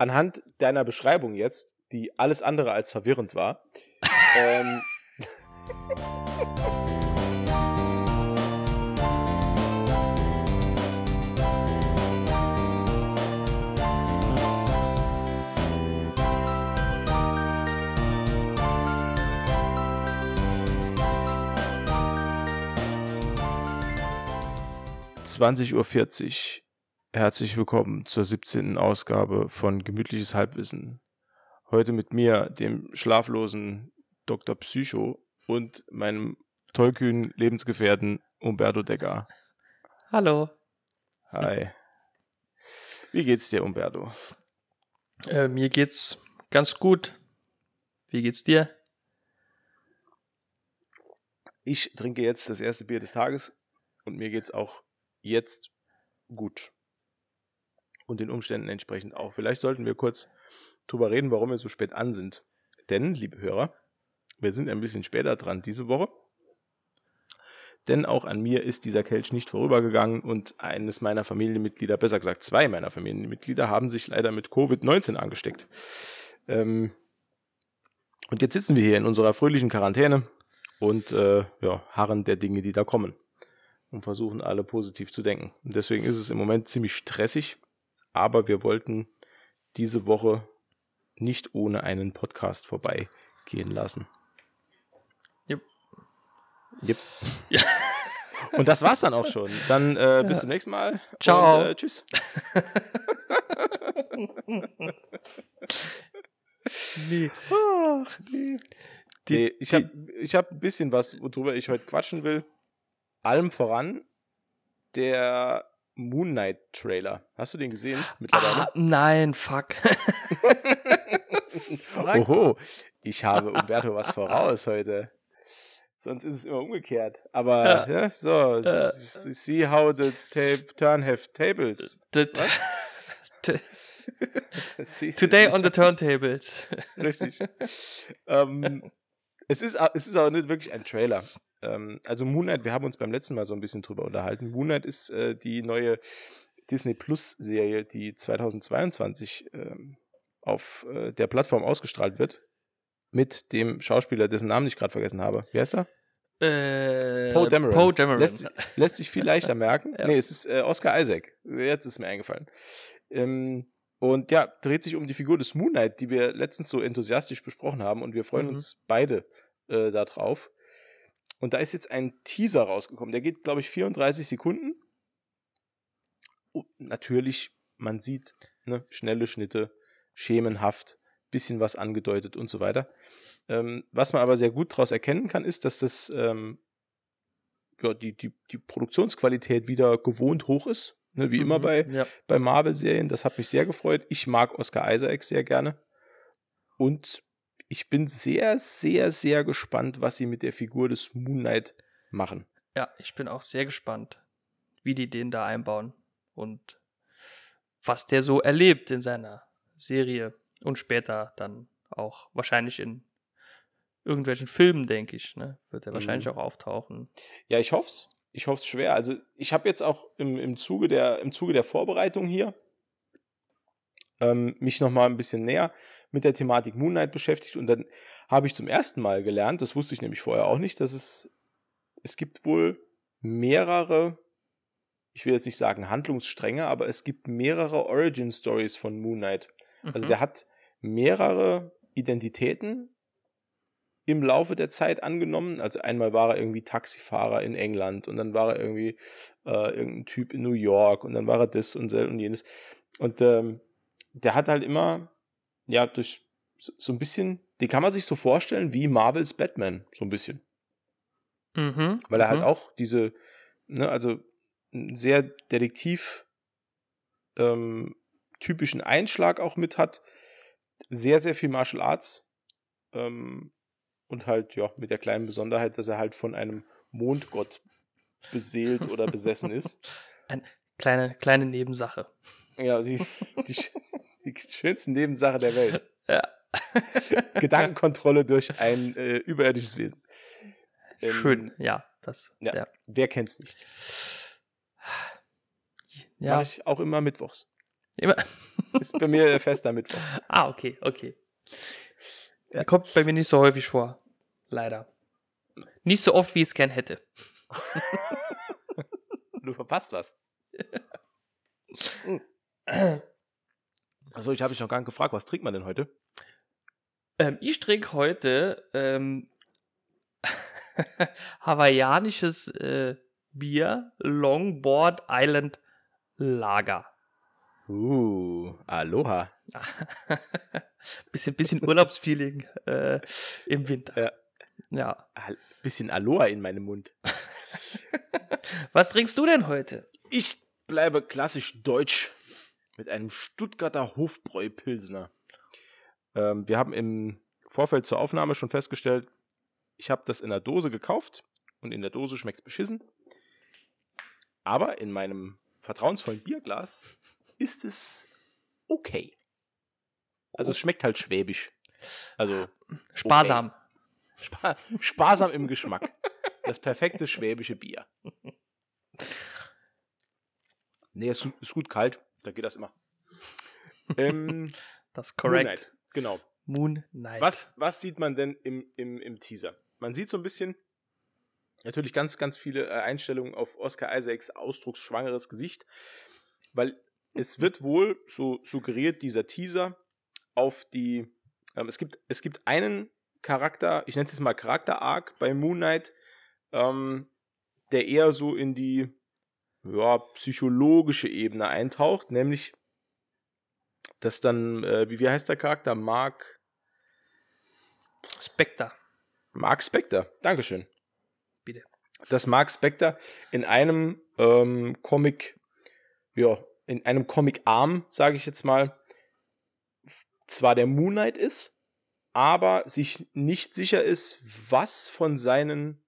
anhand deiner Beschreibung jetzt, die alles andere als verwirrend war, ähm, 20.40 Uhr. Herzlich willkommen zur 17. Ausgabe von Gemütliches Halbwissen. Heute mit mir, dem schlaflosen Dr. Psycho und meinem tollkühnen Lebensgefährten Umberto Decker. Hallo. Hi. Wie geht's dir, Umberto? Äh, mir geht's ganz gut. Wie geht's dir? Ich trinke jetzt das erste Bier des Tages und mir geht's auch jetzt gut. Und den Umständen entsprechend auch. Vielleicht sollten wir kurz drüber reden, warum wir so spät an sind. Denn, liebe Hörer, wir sind ein bisschen später dran diese Woche. Denn auch an mir ist dieser Kelch nicht vorübergegangen und eines meiner Familienmitglieder, besser gesagt zwei meiner Familienmitglieder, haben sich leider mit Covid-19 angesteckt. Ähm und jetzt sitzen wir hier in unserer fröhlichen Quarantäne und äh, ja, harren der Dinge, die da kommen und versuchen alle positiv zu denken. Und deswegen ist es im Moment ziemlich stressig, aber wir wollten diese Woche nicht ohne einen Podcast vorbeigehen lassen. Yep. Yep. Ja. Und das war's dann auch schon. Dann äh, bis ja. zum nächsten Mal. Ciao. Und, äh, tschüss. nee. Ach, nee. Die, nee ich habe ich hab ein bisschen was, worüber ich heute quatschen will allem voran der Moon Knight Trailer. Hast du den gesehen mittlerweile? Ah, nein, fuck. Oho, ich habe Umberto was voraus heute. Sonst ist es immer umgekehrt. Aber ja. Ja, so, see how the tape turn have tables. Today on the turntables. Richtig. ähm, es, ist, es ist aber nicht wirklich ein Trailer. Ähm, also Moonlight, wir haben uns beim letzten Mal so ein bisschen drüber unterhalten. Moonlight ist äh, die neue Disney Plus Serie, die 2022 ähm, auf äh, der Plattform ausgestrahlt wird. Mit dem Schauspieler, dessen Namen ich gerade vergessen habe. Wie heißt er? Äh, Poe Dameron. Poe Dameron. Lässt, lässt, sich viel leichter merken. ja. Nee, es ist äh, Oscar Isaac. Jetzt ist es mir eingefallen. Ähm, und ja, dreht sich um die Figur des Moonlight, die wir letztens so enthusiastisch besprochen haben. Und wir freuen mhm. uns beide äh, darauf. Und da ist jetzt ein Teaser rausgekommen. Der geht, glaube ich, 34 Sekunden. Und natürlich, man sieht ne, schnelle Schnitte, schemenhaft, bisschen was angedeutet und so weiter. Ähm, was man aber sehr gut daraus erkennen kann, ist, dass das ähm, ja, die, die, die Produktionsqualität wieder gewohnt hoch ist. Ne, wie mhm, immer bei, ja. bei Marvel-Serien. Das hat mich sehr gefreut. Ich mag Oscar Isaac sehr gerne. Und ich bin sehr, sehr, sehr gespannt, was sie mit der Figur des Moon Knight machen. Ja, ich bin auch sehr gespannt, wie die den da einbauen und was der so erlebt in seiner Serie und später dann auch wahrscheinlich in irgendwelchen Filmen, denke ich, ne? wird er wahrscheinlich mhm. auch auftauchen. Ja, ich hoffe es. Ich hoffe es schwer. Also ich habe jetzt auch im, im, Zuge der, im Zuge der Vorbereitung hier ähm, mich nochmal ein bisschen näher mit der Thematik Moon Knight beschäftigt und dann habe ich zum ersten Mal gelernt, das wusste ich nämlich vorher auch nicht, dass es, es gibt wohl mehrere, ich will jetzt nicht sagen Handlungsstränge, aber es gibt mehrere Origin Stories von Moon Knight. Also mhm. Also der hat mehrere Identitäten im Laufe der Zeit angenommen. Also einmal war er irgendwie Taxifahrer in England und dann war er irgendwie äh, irgendein Typ in New York und dann war er das und, und jenes. Und ähm, der hat halt immer, ja, durch so, so ein bisschen, die kann man sich so vorstellen wie Marvels Batman, so ein bisschen. Mhm, Weil er halt mhm. halt auch diese, ne, also einen sehr Detektiv ähm, typischen Einschlag auch mit hat, sehr, sehr viel Martial Arts ähm, und halt, ja, mit der kleinen Besonderheit, dass er halt von einem Mondgott beseelt oder besessen ist. Eine kleine, kleine Nebensache. Ja, die, die, die schönste Nebensache der Welt. Ja. Gedankenkontrolle durch ein äh, überirdisches Wesen. Ähm, Schön, ja. Das, ja. ja. Wer kennt's nicht? Ja. Mach ich auch immer mittwochs. Immer. Ist bei mir fester Mittwoch. Ah, okay, okay. Ja. Kommt bei mir nicht so häufig vor. Leider. Nicht so oft, wie ich es gern hätte. du verpasst was. Achso, ich habe dich noch gar nicht gefragt, was trinkt man denn heute? Ähm, ich trinke heute ähm, hawaiianisches äh, Bier, Longboard Island Lager. Uh, Aloha. bisschen, bisschen Urlaubsfeeling äh, im Winter. Ja. ja. Bisschen Aloha in meinem Mund. Was trinkst du denn heute? Ich bleibe klassisch deutsch mit einem Stuttgarter Hofbräu-Pilsner. Ähm, wir haben im Vorfeld zur Aufnahme schon festgestellt, ich habe das in der Dose gekauft und in der Dose schmeckt es beschissen. Aber in meinem vertrauensvollen Bierglas ist es okay. Also es oh. schmeckt halt schwäbisch. Also sparsam. Okay. Spa sparsam im Geschmack. Das perfekte schwäbische Bier. Nee, es ist gut kalt. Da geht das immer. Ähm, das ist korrekt. Moonlight, genau. Moon Knight. Was, was sieht man denn im, im, im Teaser? Man sieht so ein bisschen, natürlich ganz, ganz viele äh, Einstellungen auf Oscar Isaacs ausdrucksschwangeres Gesicht, weil es wird wohl, so suggeriert dieser Teaser, auf die, ähm, es, gibt, es gibt einen Charakter, ich nenne es jetzt mal Charakter-Arc bei Moon Knight, ähm, der eher so in die ja, psychologische Ebene eintaucht, nämlich dass dann, äh, wie, wie heißt der Charakter? Mark Spectre. Mark Spectre, Dankeschön. Bitte. Dass Mark Spectre in einem ähm, Comic, ja, in einem Comic-Arm, sage ich jetzt mal, zwar der Moon Knight ist, aber sich nicht sicher ist, was von seinen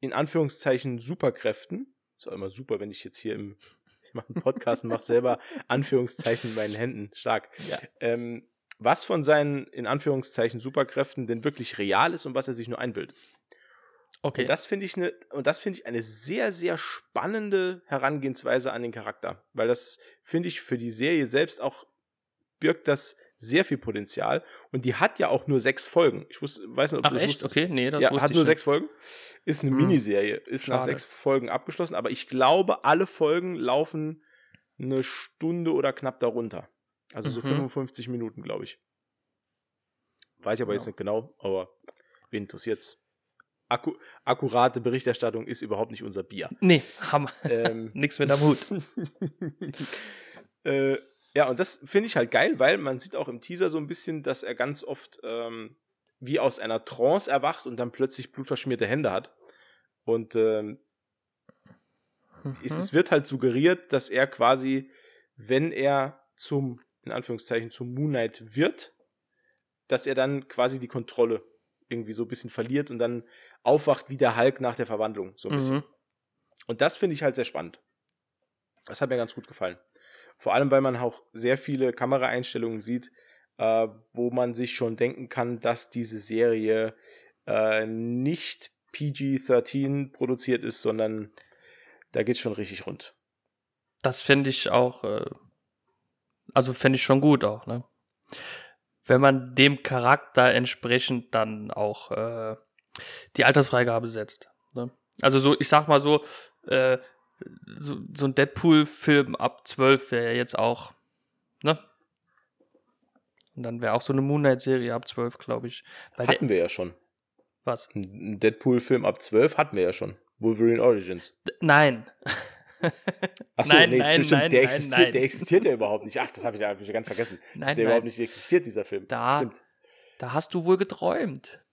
in Anführungszeichen Superkräften, ist auch immer super, wenn ich jetzt hier im ich mache einen Podcast und mache selber Anführungszeichen in meinen Händen stark. Ja. Ähm, was von seinen in Anführungszeichen Superkräften denn wirklich real ist und was er sich nur einbildet. Okay. Und das finde ich eine und das finde ich eine sehr sehr spannende Herangehensweise an den Charakter, weil das finde ich für die Serie selbst auch birgt das sehr viel Potenzial und die hat ja auch nur sechs Folgen. Ich wusste, weiß nicht, ob Ach, du das echt? wusstest. Okay, nee, das ja, wusste hat nur nicht. sechs Folgen. Ist eine hm. Miniserie, ist Schade. nach sechs Folgen abgeschlossen, aber ich glaube, alle Folgen laufen eine Stunde oder knapp darunter. Also so mhm. 55 Minuten, glaube ich. Weiß ich aber ja. jetzt nicht genau, aber wen interessiert's? Akku akkurate Berichterstattung ist überhaupt nicht unser Bier. Nee, Hammer. Ähm, Nix mit am Hut. äh, ja, und das finde ich halt geil, weil man sieht auch im Teaser so ein bisschen, dass er ganz oft ähm, wie aus einer Trance erwacht und dann plötzlich blutverschmierte Hände hat. Und ähm, mhm. es, es, wird halt suggeriert, dass er quasi, wenn er zum, in Anführungszeichen, zum Moon Knight wird, dass er dann quasi die Kontrolle irgendwie so ein bisschen verliert und dann aufwacht wie der Hulk nach der Verwandlung, so ein bisschen. Mhm. Und das finde ich halt sehr spannend. Das hat mir ganz gut gefallen. Vor allem, weil man auch sehr viele Kameraeinstellungen sieht, äh, wo man sich schon denken kann, dass diese Serie äh, nicht PG-13 produziert ist, sondern da geht es schon richtig rund. Das finde ich auch, äh, also finde ich schon gut auch, ne? Wenn man dem Charakter entsprechend dann auch äh, die Altersfreigabe setzt. Ne? Also so, ich sag mal so, äh, so, so ein Deadpool-Film ab 12 wäre ja jetzt auch, ne? Und dann wäre auch so eine Moonlight-Serie ab 12, glaube ich. Weil hatten wir ja schon. Was? Ein Deadpool-Film ab 12 hatten wir ja schon. Wolverine Origins. D nein. Achso, nein, nee, nein, stimmt, nein, der, existiert, nein. der existiert ja überhaupt nicht. Ach, das habe ich, hab ich ganz vergessen. Nein, dass der nein. überhaupt nicht existiert, dieser Film. Da, stimmt. da hast du wohl geträumt.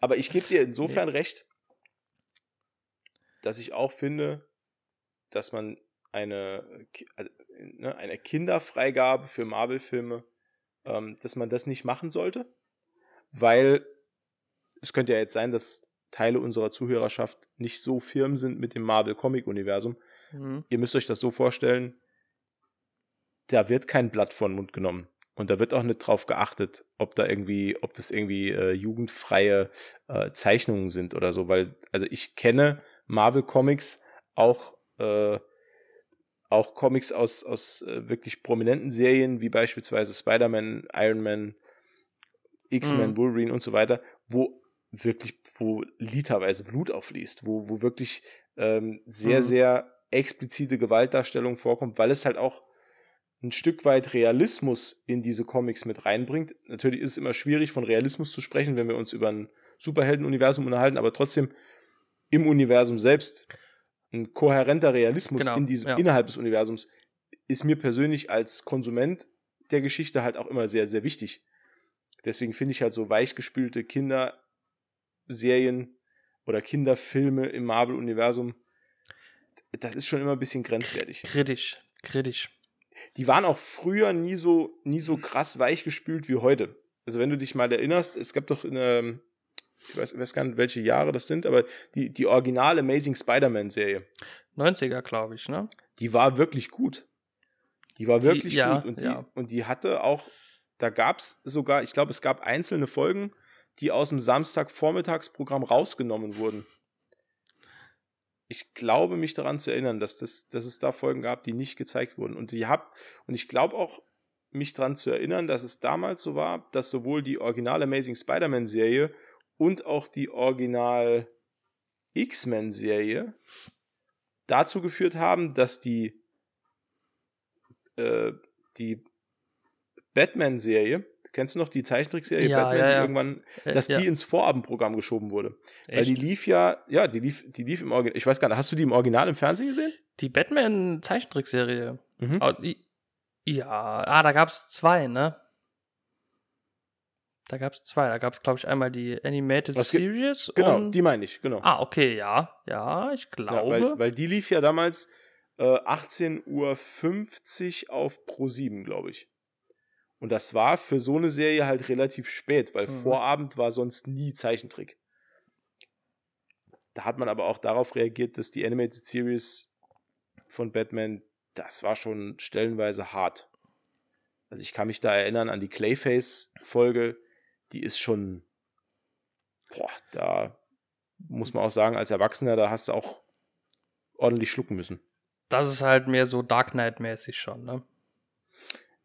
Aber ich gebe dir insofern nee. recht, dass ich auch finde, dass man eine, äh, ne, eine Kinderfreigabe für Marvel-Filme, ähm, dass man das nicht machen sollte, weil es könnte ja jetzt sein, dass Teile unserer Zuhörerschaft nicht so firm sind mit dem Marvel-Comic-Universum. Mhm. Ihr müsst euch das so vorstellen, da wird kein Blatt vor den Mund genommen. Und da wird auch nicht drauf geachtet, ob da irgendwie, ob das irgendwie äh, jugendfreie äh, Zeichnungen sind oder so, weil, also ich kenne Marvel Comics auch, äh, auch Comics aus, aus äh, wirklich prominenten Serien, wie beispielsweise Spider-Man, Iron Man, X-Men, mhm. Wolverine und so weiter, wo wirklich, wo literweise Blut aufliest, wo, wo wirklich ähm, sehr, mhm. sehr explizite Gewaltdarstellung vorkommt, weil es halt auch ein Stück weit Realismus in diese Comics mit reinbringt. Natürlich ist es immer schwierig, von Realismus zu sprechen, wenn wir uns über ein Superheldenuniversum unterhalten, aber trotzdem im Universum selbst ein kohärenter Realismus genau, in diesem, ja. innerhalb des Universums ist mir persönlich als Konsument der Geschichte halt auch immer sehr, sehr wichtig. Deswegen finde ich halt so weichgespülte Kinderserien oder Kinderfilme im Marvel-Universum, das ist schon immer ein bisschen grenzwertig. Kritisch, kritisch. Die waren auch früher nie so, nie so krass weichgespült wie heute. Also wenn du dich mal erinnerst, es gab doch eine, ich weiß, weiß gar nicht, welche Jahre das sind, aber die, die original Amazing Spider-Man-Serie. 90er, glaube ich, ne? Die war wirklich gut. Die war wirklich die, ja, gut. Und die, ja. und die hatte auch, da gab es sogar, ich glaube, es gab einzelne Folgen, die aus dem Samstagvormittagsprogramm rausgenommen wurden. Ich glaube, mich daran zu erinnern, dass, das, dass es da Folgen gab, die nicht gezeigt wurden. Und die hab, und ich glaube auch, mich daran zu erinnern, dass es damals so war, dass sowohl die Original Amazing Spider-Man-Serie und auch die Original X-Men-Serie dazu geführt haben, dass die, äh, die Batman-Serie, kennst du noch die Zeichentrickserie ja, Batman, ja, ja. irgendwann, dass die ins Vorabendprogramm geschoben wurde. Echt? Weil die lief ja, ja, die lief, die lief im Original. Ich weiß gar nicht, hast du die im Original im Fernsehen gesehen? Die Batman-Zeichentrickserie. Mhm. Oh, ja, ah, da gab es zwei, ne? Da gab es zwei. Da gab es, glaube ich, einmal die Animated Was Series. Genau, die meine ich, genau. Ah, okay, ja. Ja, ich glaube. Ja, weil, weil, die lief ja damals äh, 18.50 Uhr auf Pro 7, glaube ich. Und das war für so eine Serie halt relativ spät, weil mhm. Vorabend war sonst nie Zeichentrick. Da hat man aber auch darauf reagiert, dass die Animated Series von Batman, das war schon stellenweise hart. Also ich kann mich da erinnern an die Clayface-Folge, die ist schon, boah, da muss man auch sagen, als Erwachsener, da hast du auch ordentlich schlucken müssen. Das ist halt mehr so Dark Knight-mäßig schon, ne?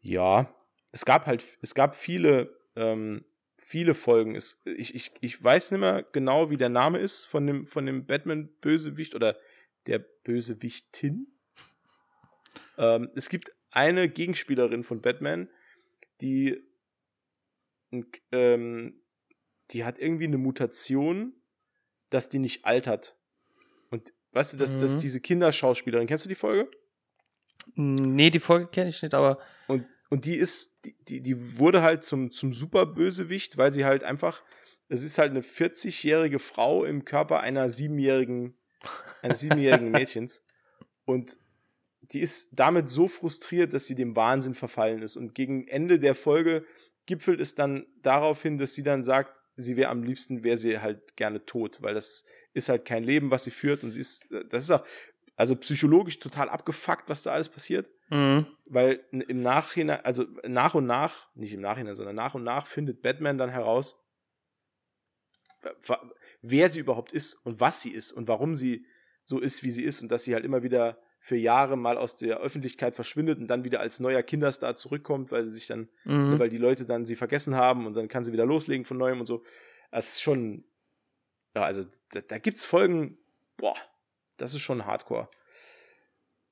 Ja, es gab halt, es gab viele, ähm, viele Folgen. Es, ich, ich, ich weiß nicht mehr genau, wie der Name ist von dem, von dem Batman-Bösewicht oder der Bösewichtin. Ähm, es gibt eine Gegenspielerin von Batman, die ähm, die hat irgendwie eine Mutation, dass die nicht altert. Und weißt du, dass, mhm. dass diese Kinderschauspielerin, kennst du die Folge? Nee, die Folge kenne ich nicht, aber. Und, und die ist, die, die, die wurde halt zum, zum Superbösewicht, weil sie halt einfach, es ist halt eine 40-jährige Frau im Körper einer siebenjährigen, eines siebenjährigen Mädchens. Und die ist damit so frustriert, dass sie dem Wahnsinn verfallen ist. Und gegen Ende der Folge gipfelt es dann darauf hin, dass sie dann sagt, sie wäre am liebsten, wäre sie halt gerne tot, weil das ist halt kein Leben, was sie führt und sie ist, das ist auch, also psychologisch total abgefuckt, was da alles passiert, mhm. weil im Nachhinein, also nach und nach, nicht im Nachhinein, sondern nach und nach findet Batman dann heraus, wer sie überhaupt ist und was sie ist und warum sie so ist, wie sie ist und dass sie halt immer wieder für Jahre mal aus der Öffentlichkeit verschwindet und dann wieder als neuer Kinderstar zurückkommt, weil sie sich dann, mhm. weil die Leute dann sie vergessen haben und dann kann sie wieder loslegen von neuem und so. Das ist schon, ja, also da, da gibt's Folgen, boah, das ist schon Hardcore.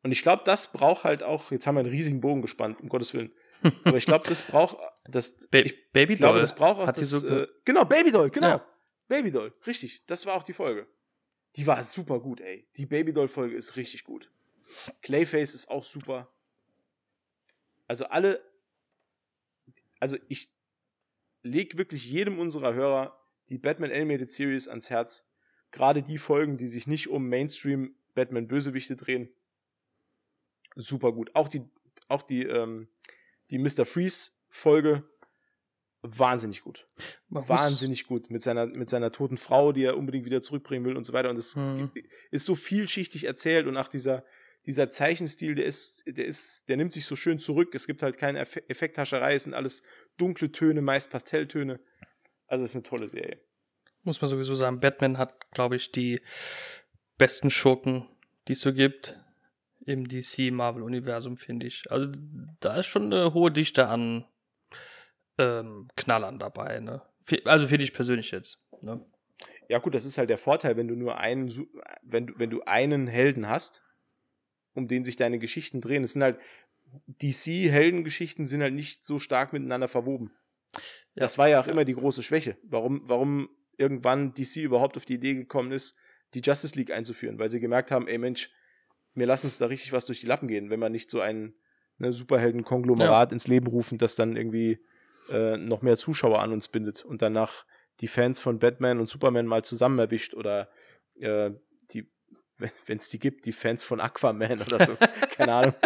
Und ich glaube, das braucht halt auch, jetzt haben wir einen riesigen Bogen gespannt, um Gottes Willen. Aber ich glaube, das braucht, das, ba ich Baby glaube, das braucht auch, Hat das, so äh, genau, Babydoll, genau. Ja. Babydoll, richtig. Das war auch die Folge. Die war super gut, ey. Die Babydoll-Folge ist richtig gut. Clayface ist auch super. Also alle, also ich leg wirklich jedem unserer Hörer die Batman Animated Series ans Herz. Gerade die Folgen, die sich nicht um Mainstream Batman Bösewichte drehen. Super gut. Auch die, auch die, ähm, die Mr. Freeze Folge wahnsinnig gut. Man wahnsinnig gut. Mit seiner, mit seiner toten Frau, die er unbedingt wieder zurückbringen will und so weiter. Und es mhm. ist so vielschichtig erzählt und nach dieser, dieser Zeichenstil, der ist, der ist, der nimmt sich so schön zurück. Es gibt halt keine Eff Effekthascherei, es sind alles dunkle Töne, meist Pastelltöne. Also es ist eine tolle Serie. Muss man sowieso sagen, Batman hat, glaube ich, die besten Schurken, die es so gibt. im DC-Marvel-Universum, finde ich. Also da ist schon eine hohe Dichte an ähm, Knallern dabei. Ne? Also finde ich persönlich jetzt. Ne? Ja gut, das ist halt der Vorteil, wenn du nur einen, wenn du, wenn du einen Helden hast, um den sich deine Geschichten drehen. Es sind halt DC-Heldengeschichten sind halt nicht so stark miteinander verwoben. Ja. Das war ja auch immer die große Schwäche. Warum, warum irgendwann DC überhaupt auf die Idee gekommen ist, die Justice League einzuführen, weil sie gemerkt haben, ey Mensch, mir lassen uns da richtig was durch die Lappen gehen, wenn man nicht so ein ne, Superhelden-Konglomerat ja. ins Leben rufen, das dann irgendwie äh, noch mehr Zuschauer an uns bindet und danach die Fans von Batman und Superman mal zusammen erwischt oder äh, die, wenn es die gibt, die Fans von Aquaman oder so. Keine Ahnung.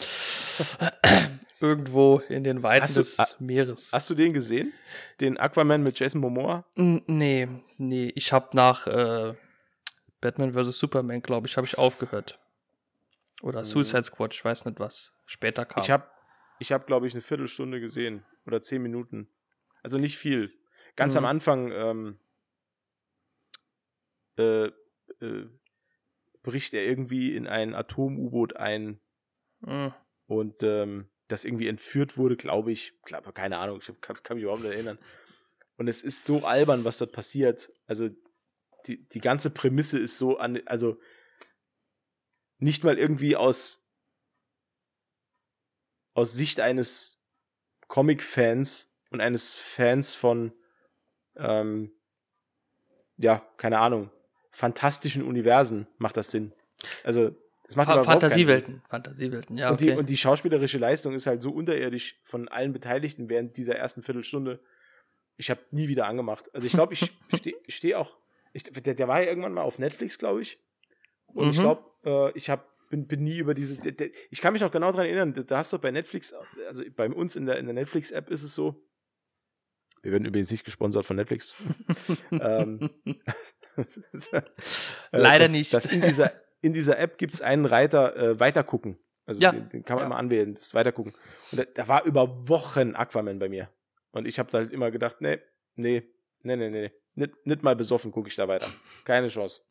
Irgendwo in den Weiten hast des du, Meeres. Hast du den gesehen? Den Aquaman mit Jason Momoa? Nee, nee. Ich habe nach äh, Batman vs. Superman, glaube ich, habe ich aufgehört. Oder mhm. Suicide Squad, ich weiß nicht was. Später kam. Ich habe, ich hab, glaube ich, eine Viertelstunde gesehen. Oder zehn Minuten. Also nicht viel. Ganz mhm. am Anfang ähm, äh, äh, bricht er irgendwie in ein Atom-U-Boot ein. Mhm. Und ähm, das irgendwie entführt wurde, glaube ich. Glaub, keine Ahnung, ich kann, kann mich überhaupt nicht erinnern. Und es ist so albern, was dort passiert. Also die, die ganze Prämisse ist so an, also nicht mal irgendwie aus, aus Sicht eines Comic-Fans und eines Fans von, ähm, ja, keine Ahnung, fantastischen Universen macht das Sinn. Also, das macht Fa Fantasiewelten, Fantasiewelten, ja. Okay. Und, die, und die schauspielerische Leistung ist halt so unterirdisch von allen Beteiligten während dieser ersten Viertelstunde. Ich habe nie wieder angemacht. Also ich glaube, ich stehe steh auch ich, der, der war ja irgendwann mal auf Netflix, glaube ich. Und mhm. ich glaube, äh, ich hab, bin, bin nie über diese. Der, der, ich kann mich noch genau daran erinnern, da hast du bei Netflix, also bei uns in der, in der Netflix-App ist es so. Wir werden übrigens nicht gesponsert von Netflix. ähm, Leider dass, nicht. Dass in, dieser, in dieser App gibt es einen Reiter äh, Weitergucken. Also ja. den, den, kann man ja. immer anwählen, das Weitergucken. Und da, da, war über Wochen Aquaman bei mir. Und ich habe da halt immer gedacht, nee, nee, nee, nee, nee. Nicht, nicht mal besoffen gucke ich da weiter. Keine Chance.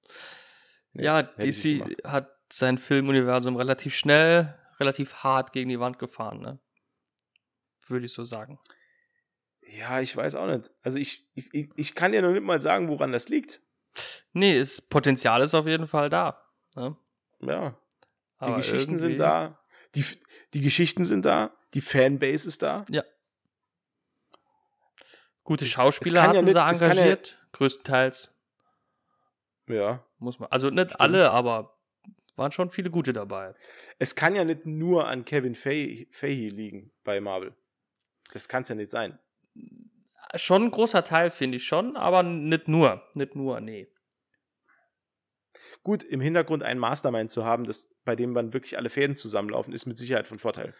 Nee, ja, DC hat sein Filmuniversum relativ schnell, relativ hart gegen die Wand gefahren, ne? Würde ich so sagen. Ja, ich weiß auch nicht. Also ich, ich, ich kann ja noch nicht mal sagen, woran das liegt. Nee, das Potenzial ist auf jeden Fall da. Ne? Ja. Die Aber Geschichten irgendwie... sind da. Die, die Geschichten sind da. Die Fanbase ist da. Ja. Gute Schauspieler hatten ja nicht, sie engagiert, ja, größtenteils. Ja. Muss man. Also nicht Stimmt. alle, aber waren schon viele gute dabei. Es kann ja nicht nur an Kevin Feige liegen bei Marvel. Das kann es ja nicht sein. Schon ein großer Teil, finde ich schon, aber nicht nur. Nicht nur, nee. Gut, im Hintergrund einen Mastermind zu haben, das, bei dem dann wirklich alle Fäden zusammenlaufen, ist mit Sicherheit von Vorteil.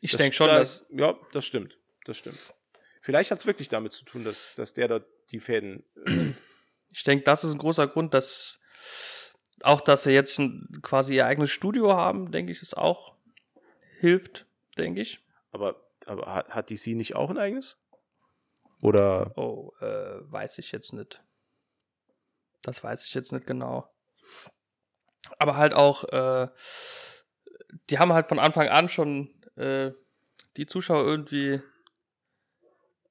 Ich denke schon, dass. Ja, das stimmt. Das stimmt. Vielleicht hat es wirklich damit zu tun, dass, dass der dort die Fäden äh, zieht. Ich denke, das ist ein großer Grund, dass auch, dass sie jetzt ein, quasi ihr eigenes Studio haben, denke ich, ist auch hilft, denke ich. Aber, aber hat, hat DC nicht auch ein eigenes? Oder? Oh, äh, weiß ich jetzt nicht. Das weiß ich jetzt nicht genau. Aber halt auch, äh, die haben halt von Anfang an schon äh, die Zuschauer irgendwie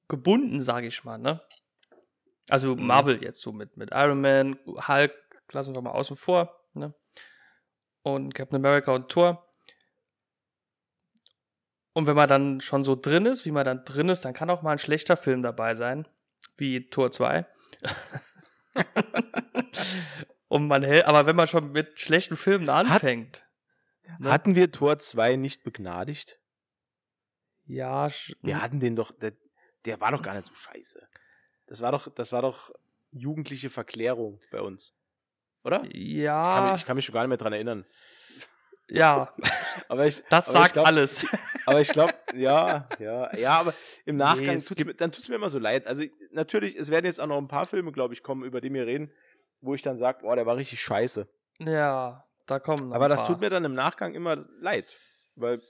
gebunden, sage ich mal, ne? Also mhm. Marvel jetzt so mit, mit Iron Man, Hulk, lassen wir mal außen vor, ne? Und Captain America und Thor. Und wenn man dann schon so drin ist, wie man dann drin ist, dann kann auch mal ein schlechter Film dabei sein, wie Tor 2. und man hält, aber wenn man schon mit schlechten Filmen anfängt. Hat, ne? Hatten wir Tor 2 nicht begnadigt? Ja, wir hatten den doch, der, der war doch gar nicht so scheiße. Das war doch, das war doch jugendliche Verklärung bei uns. Oder? Ja. Ich kann mich, ich kann mich schon gar nicht mehr dran erinnern. Ja. aber ich, das aber sagt ich glaub, alles. aber ich glaube, ja, ja, ja, aber im Nachgang nee, tut's mir, dann tut es mir immer so leid. Also natürlich, es werden jetzt auch noch ein paar Filme, glaube ich, kommen, über die wir reden, wo ich dann sage, boah, der war richtig scheiße. Ja, da kommen. Aber das tut mir dann im Nachgang immer leid, weil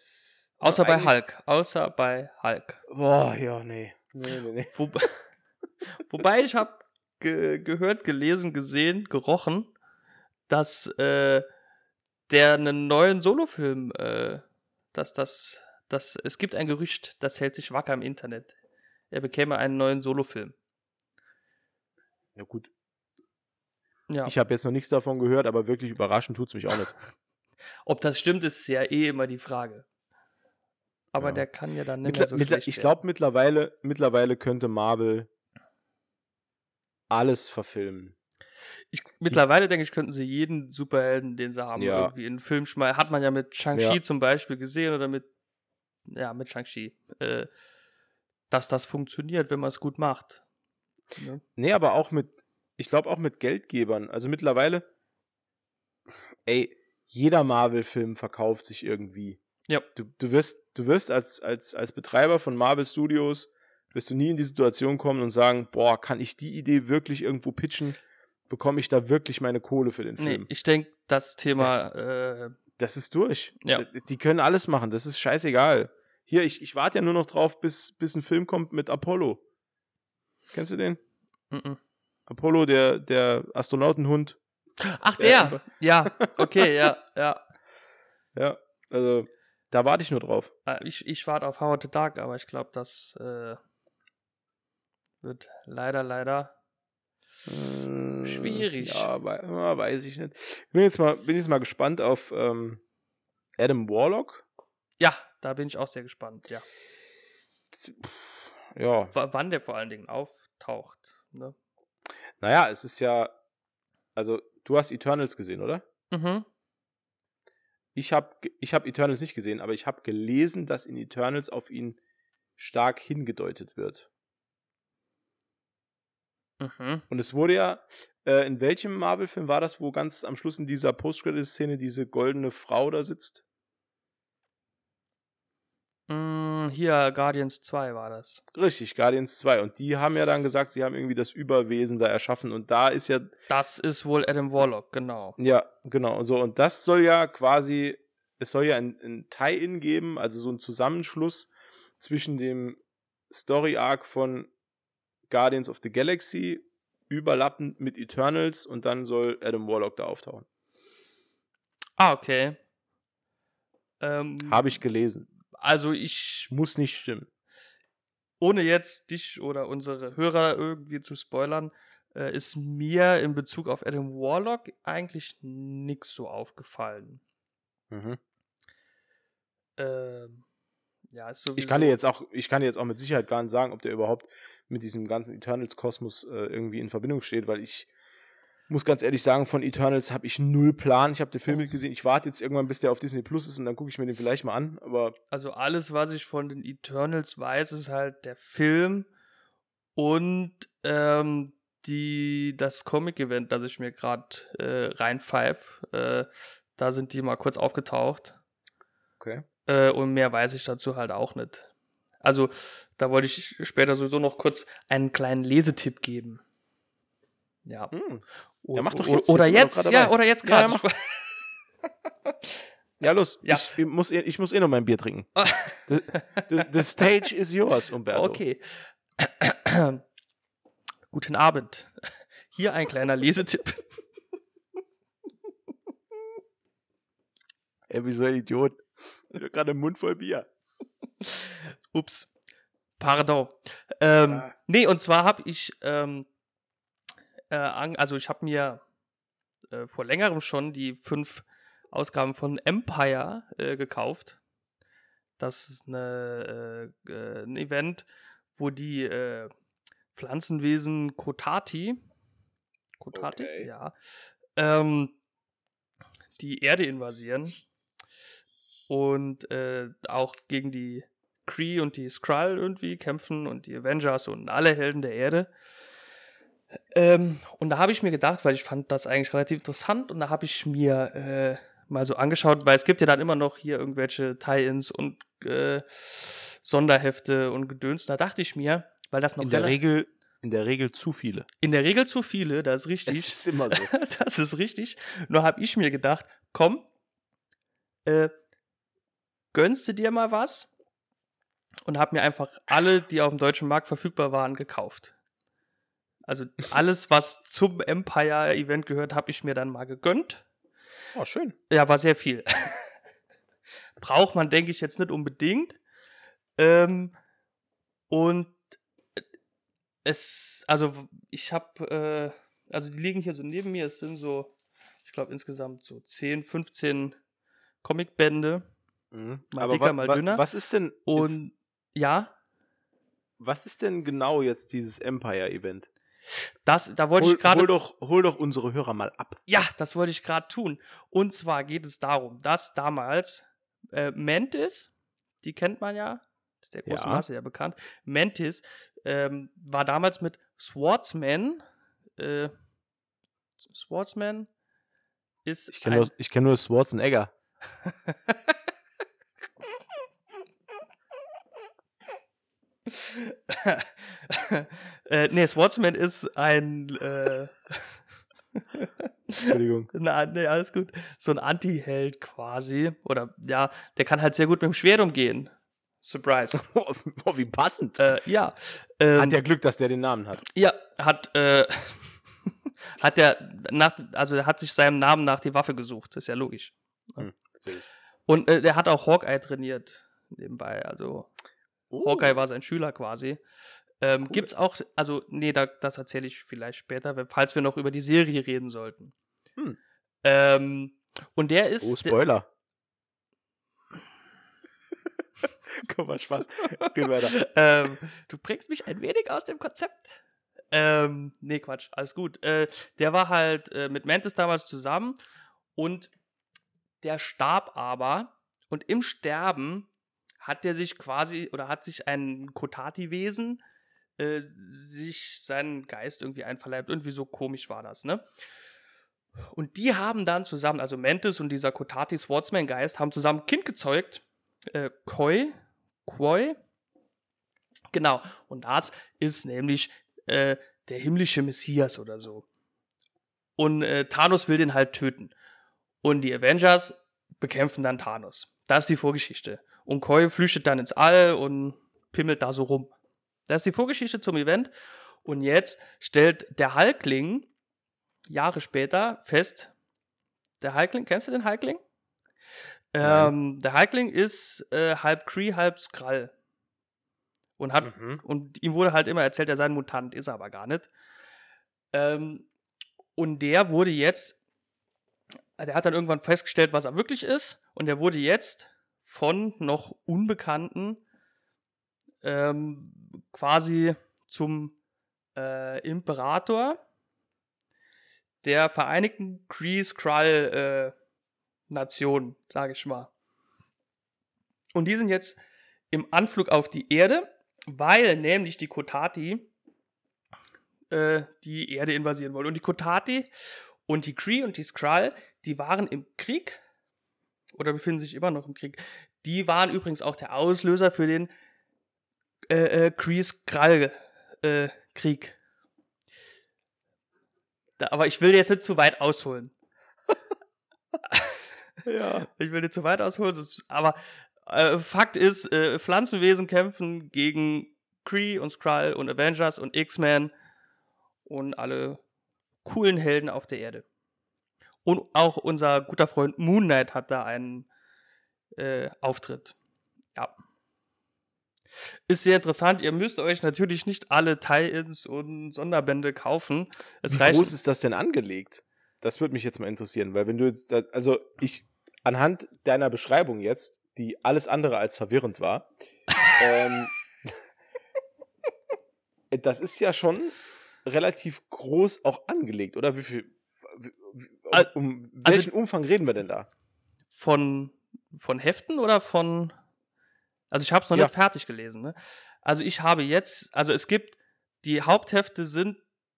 Außer bei Hulk. Außer bei Hulk. Boah, ja, nee. Nee, nee, nee. Wo, wobei ich habe ge gehört, gelesen, gesehen, gerochen, dass äh, der einen neuen Solofilm, äh, dass das, das, es gibt ein Gerücht, das hält sich wacker im Internet. Er bekäme einen neuen Solofilm. Ja, gut. Ja. Ich habe jetzt noch nichts davon gehört, aber wirklich überraschend tut es mich auch nicht. Ob das stimmt, ist ja eh immer die Frage. Aber ja. der kann ja dann nicht Mittler, so mittler, Ich glaube, mittlerweile, mittlerweile könnte Marvel alles verfilmen. Ich, mittlerweile denke ich, könnten sie jeden Superhelden, den sie haben, ja. irgendwie in einen Film schmeißen. Hat man ja mit Shang-Chi ja. zum Beispiel gesehen oder mit, ja, mit Shang-Chi. Äh, dass das funktioniert, wenn man es gut macht. Ne? Nee, aber auch mit, ich glaube auch mit Geldgebern. Also mittlerweile, ey, jeder Marvel-Film verkauft sich irgendwie. Ja. Du, du wirst, du wirst als, als, als Betreiber von Marvel Studios, wirst du nie in die Situation kommen und sagen, boah, kann ich die Idee wirklich irgendwo pitchen? Bekomme ich da wirklich meine Kohle für den Film? Nee, ich denke, das Thema. Das, äh, das ist durch. Ja. Die, die können alles machen, das ist scheißegal. Hier, ich, ich warte ja nur noch drauf, bis, bis ein Film kommt mit Apollo. Kennst du den? Mm, -mm. Apollo, der, der Astronautenhund. Ach, der! ja, okay, ja, ja. Ja, also da warte ich nur drauf. Äh, ich, ich warte auf Howard the Dark, aber ich glaube, das äh, wird leider, leider äh, schwierig. Ja, weiß ich nicht. Ich bin jetzt mal, bin jetzt mal gespannt auf ähm, Adam Warlock. Ja, da bin ich auch sehr gespannt, ja. Ja. W wann der vor allen Dingen auftaucht. Ne? Naja, es ist ja, also du hast Eternals gesehen, oder? Mhm. Ich habe ich hab Eternals nicht gesehen, aber ich habe gelesen, dass in Eternals auf ihn stark hingedeutet wird. Mhm. Und es wurde ja, äh, in welchem Marvel-Film war das, wo ganz am Schluss in dieser Post-Credit-Szene diese goldene Frau da sitzt? Mm, hier, Guardians 2 war das. Richtig, Guardians 2. Und die haben ja dann gesagt, sie haben irgendwie das Überwesen da erschaffen. Und da ist ja. Das ist wohl Adam Warlock, genau. Ja, genau. So, und das soll ja quasi, es soll ja ein, ein Tie-In geben, also so ein Zusammenschluss zwischen dem Story-Arc von Guardians of the Galaxy überlappend mit Eternals und dann soll Adam Warlock da auftauchen. Ah, okay. Ähm, Habe ich gelesen. Also ich. Muss nicht stimmen. Ohne jetzt dich oder unsere Hörer irgendwie zu spoilern, äh, ist mir in Bezug auf Adam Warlock eigentlich nichts so aufgefallen. Mhm. Ähm, ja. Ich kann dir jetzt auch, ich kann dir jetzt auch mit Sicherheit gar nicht sagen, ob der überhaupt mit diesem ganzen Eternals-Kosmos äh, irgendwie in Verbindung steht, weil ich muss ganz ehrlich sagen, von Eternals habe ich null Plan. Ich habe den Film nicht gesehen. Ich warte jetzt irgendwann, bis der auf Disney Plus ist und dann gucke ich mir den vielleicht mal an. Aber also alles, was ich von den Eternals weiß, ist halt der Film und ähm, die das Comic-Event, das ich mir gerade äh, reinpfeife. Äh, da sind die mal kurz aufgetaucht. Okay. Äh, und mehr weiß ich dazu halt auch nicht. Also da wollte ich später sowieso noch kurz einen kleinen Lesetipp geben. Ja. Hm. Ja, mach doch jetzt. Oder jetzt, jetzt ja, oder jetzt gerade. Ja, ja, los. Ja. Ich, muss, eh, ich muss eh noch mein Bier trinken. the, the, the stage is yours, Umberto. Okay. Guten Abend. Hier ein kleiner Lesetipp. Ey, wie so ein Idiot. Ich habe gerade einen Mund voll Bier. Ups. Pardon. Ähm, ah. Nee, und zwar habe ich ähm, äh, an, also ich habe mir äh, vor längerem schon die fünf Ausgaben von Empire äh, gekauft. Das ist eine, äh, äh, ein Event, wo die äh, Pflanzenwesen Kotati, Kotati, okay. ja, ähm, die Erde invasieren und auch gegen die Kree und die Skrull irgendwie kämpfen und die Avengers und alle Helden der Erde. Ähm, und da habe ich mir gedacht, weil ich fand das eigentlich relativ interessant und da habe ich mir äh, mal so angeschaut, weil es gibt ja dann immer noch hier irgendwelche Tie-ins und äh, Sonderhefte und Gedöns. Da dachte ich mir, weil das noch in der Regel in der Regel zu viele. In der Regel zu viele, das ist richtig. Das ist immer so. das ist richtig. Nur habe ich mir gedacht, komm, äh, gönnst du dir mal was? Und habe mir einfach alle, die auf dem deutschen Markt verfügbar waren, gekauft. Also alles, was zum Empire-Event gehört, habe ich mir dann mal gegönnt. Oh, schön. Ja, war sehr viel. Braucht man, denke ich, jetzt nicht unbedingt. Ähm, und es, also ich habe, äh, also die liegen hier so neben mir, es sind so, ich glaube insgesamt so 10, 15 Comicbände. Mhm. Mal Aber dicker, mal dünner. Was ist denn Und ja, was ist denn genau jetzt dieses Empire-Event? Das, da wollte ich gerade hol, doch, hol doch unsere Hörer mal ab. Ja, das wollte ich gerade tun. Und zwar geht es darum, dass damals äh, Mantis, die kennt man ja, ist der große Ja. Masse ja bekannt. Mantis ähm, war damals mit Swordsman. Äh, Swordsman ist Ich kenne nur, ich kenn nur Schwarzenegger. äh, nee, Swordsman ist ein äh, Entschuldigung. Na, nee, alles gut. So ein Anti-Held quasi. Oder ja, der kann halt sehr gut mit dem Schwert umgehen. Surprise. oh, wie passend. äh, ja. Ähm, Hat ja Glück, dass der den Namen hat. ja, hat, äh, hat der nach, also er hat sich seinem Namen nach die Waffe gesucht, ist ja logisch. Natürlich. Und äh, der hat auch Hawkeye trainiert nebenbei. Also Oh. Hawkeye war sein Schüler quasi. Ähm, Cool. Gibt's auch, also, nee, da, das erzähle ich vielleicht später, falls wir noch über die Serie reden sollten. Hm. Ähm, und der ist. Oh, Spoiler. Guck mal, Spaß. Ähm, du bringst mich ein wenig aus dem Konzept. Ähm, nee, Quatsch, alles gut. Äh, der war halt äh, mit Mantis damals zusammen und der starb aber und im Sterben hat der sich quasi oder hat sich ein Kotati-Wesen äh, sich seinen Geist irgendwie einverleibt. Irgendwie so komisch war das, ne? Und die haben dann zusammen, also Mantis und dieser Kotati Swordsman-Geist, haben zusammen ein Kind gezeugt. Äh, Koi. Koi. Genau. Und das ist nämlich äh, der himmlische Messias oder so. Und äh, Thanos will den halt töten. Und die Avengers bekämpfen dann Thanos. Das ist die Vorgeschichte. Und Koi flüchtet dann ins All und pimmelt da so rum. Das ist die Vorgeschichte zum Event. Und jetzt stellt der Hulkling Jahre später fest, der Hulkling, kennst du den Hulkling? Ähm, der Hulkling ist äh, halb Kree, halb Skrull. Und hat Mhm. und ihm wurde halt immer erzählt, er sei ein Mutant, ist er aber gar nicht. Ähm, und der wurde jetzt, der hat dann irgendwann festgestellt, was er wirklich ist, und der wurde jetzt von noch Unbekannten ähm, quasi zum äh, Imperator der Vereinigten Kree Skrull äh, Nation, sage ich mal. Und die sind jetzt im Anflug auf die Erde, weil nämlich die Kotati äh, die Erde invasieren wollen. Und die Kotati und die Kree und die Skrull, die waren im Krieg oder befinden sich immer noch im Krieg. Die waren übrigens auch der Auslöser für den äh, äh, Kree Skrull äh, aber ich will jetzt nicht zu weit ausholen. Ja. Ich will nicht zu weit ausholen, das, aber äh, Fakt ist, äh, Pflanzenwesen kämpfen gegen Kree und Skrull und Avengers und X-Men und alle coolen Helden auf der Erde. Und auch unser guter Freund Moon Knight hat da einen äh, Auftritt. Ja. Ist sehr interessant. Ihr müsst euch natürlich nicht alle Tie-Ins und Sonderbände kaufen. Es Wie reicht. groß ist das denn angelegt? Das würde mich jetzt mal interessieren, weil wenn du jetzt, da, also ich, anhand deiner Beschreibung jetzt, die alles andere als verwirrend war, ähm, das ist ja schon relativ groß auch angelegt, oder? Wie viel, wie, wie, Al- um also- welchen Umfang reden wir denn da? Von, von Heften oder von. Also ich habe es noch Ja. nicht fertig gelesen. Ne? Also ich habe jetzt, also es gibt, die Haupthefte sind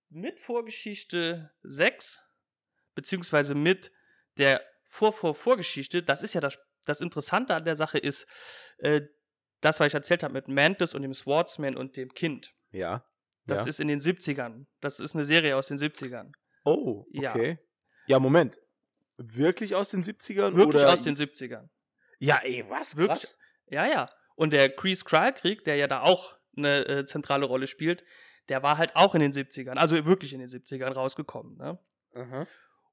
mit Vorgeschichte 6, beziehungsweise mit der Vor-Vor-Vorgeschichte. Das ist ja das, das Interessante an der Sache ist, äh, das, was ich erzählt habe mit Mantis und dem Swordsman und dem Kind. Ja. Das ja. ist in den 70ern. Das ist eine Serie aus den 70ern. oh, okay. Ja, Moment. Wirklich aus den 70ern? Wirklich oder? aus den 70ern. Ja, ey, was? Wirklich? Krass. Ja, ja. Und der Kree Skrull Krieg, der ja da auch eine äh, zentrale Rolle spielt, der war halt auch in den 70ern, also wirklich in den 70ern rausgekommen. Ne? Aha.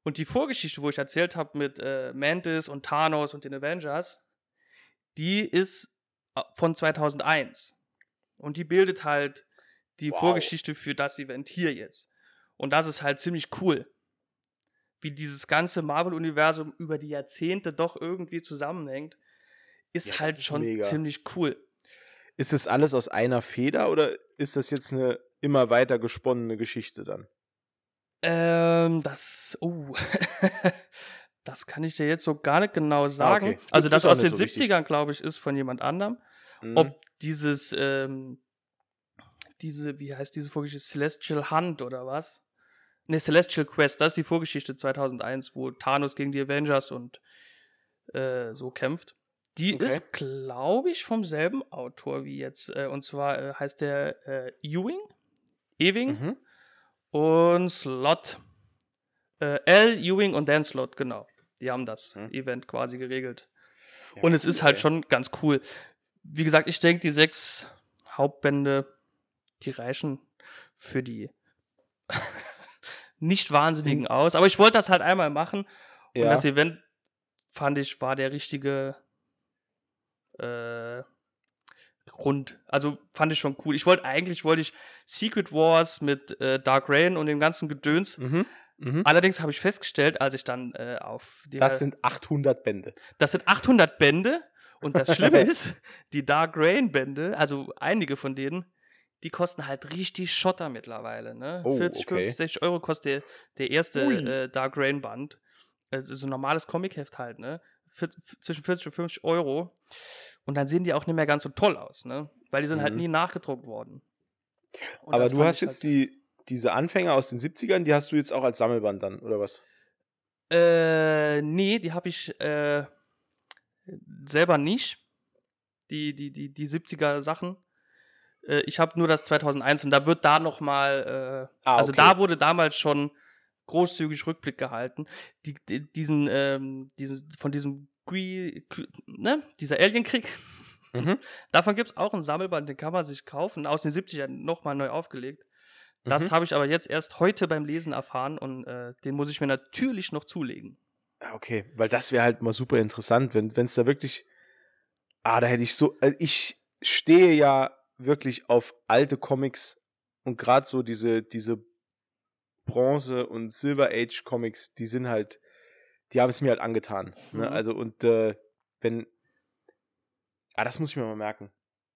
Und die Vorgeschichte, wo ich erzählt habe mit äh, Mantis und Thanos und den Avengers, die ist äh, von 2001. Und die bildet halt die wow. Vorgeschichte für das Event hier jetzt. Und das ist halt ziemlich cool. Wie dieses ganze Marvel-Universum über die Jahrzehnte doch irgendwie zusammenhängt, ist ja, halt ist schon mega. ziemlich cool. Ist das alles aus einer Feder oder ist das jetzt eine immer weiter gesponnene Geschichte dann? Ähm, das, oh, das kann ich dir jetzt so gar nicht genau ah, sagen. Okay. Also das aus den so 70ern, glaube ich, ist von jemand anderem. Mhm. Ob dieses, ähm, diese, wie heißt diese Vorgeschichte, Celestial Hunt oder was? Ne, Celestial Quest, das ist die Vorgeschichte 2001, wo Thanos gegen die Avengers und äh, so kämpft. Die okay. ist, glaube ich, vom selben Autor wie jetzt. Äh, und zwar äh, heißt der äh, Ewing. Ewing. Mhm. Und Slot. Äh, L, Ewing und Dan Slot, genau. Die haben das mhm. Event quasi geregelt. Ja, und es cool, ist halt ey. schon ganz cool. Wie gesagt, ich denke, die sechs Hauptbände, die reichen für die nicht wahnsinnigen aus. Aber ich wollte das halt einmal machen. Ja. Und das Event fand ich, war der richtige äh, Grund. Also fand ich schon cool. Ich wollte eigentlich wollte ich Secret Wars mit äh, Dark Rain und dem ganzen Gedöns. Mhm. Mhm. Allerdings habe ich festgestellt, als ich dann äh, auf die. Das sind 800 Bände. Das sind 800 Bände. Und das Schlimme ist, die Dark Rain Bände, also einige von denen, die kosten halt richtig Schotter mittlerweile. Ne? Oh, 40, okay. 50, 60 Euro kostet der, der erste äh, Dark Rain Band. Das ist ein normales Comicheft halt, ne? Für, zwischen 40 und 50 Euro. Und dann sehen die auch nicht mehr ganz so toll aus, ne? Weil die sind halt mhm. halt nie nachgedruckt worden. Und Aber du hast jetzt halt die, diese Anfänger aus den 70ern, die hast du jetzt auch als Sammelband dann, oder was? Äh, nee, die habe ich äh, selber nicht. Die, die, die, die 70er Sachen. Äh, ich habe nur das 2001 und da wird da noch mal, äh, ah, also da wurde damals schon großzügig Rückblick gehalten. Die, die, diesen, ähm, diesen, von diesem Gree, ne, dieser Alienkrieg. Mhm. Davon gibt es auch ein Sammelband, den kann man sich kaufen, aus den 70ern nochmal neu aufgelegt. Das mhm. habe ich aber jetzt erst heute beim Lesen erfahren und äh, den muss ich mir natürlich noch zulegen. Ah, okay, weil das wäre halt mal super interessant, wenn es da wirklich. Ah, da hätte ich so. Also ich stehe ja wirklich auf alte Comics und gerade so diese, diese Bronze- und Silver Age Comics, die sind halt, die haben es mir halt angetan. Ne? Mhm. Also und äh, wenn, ah, das muss ich mir mal merken.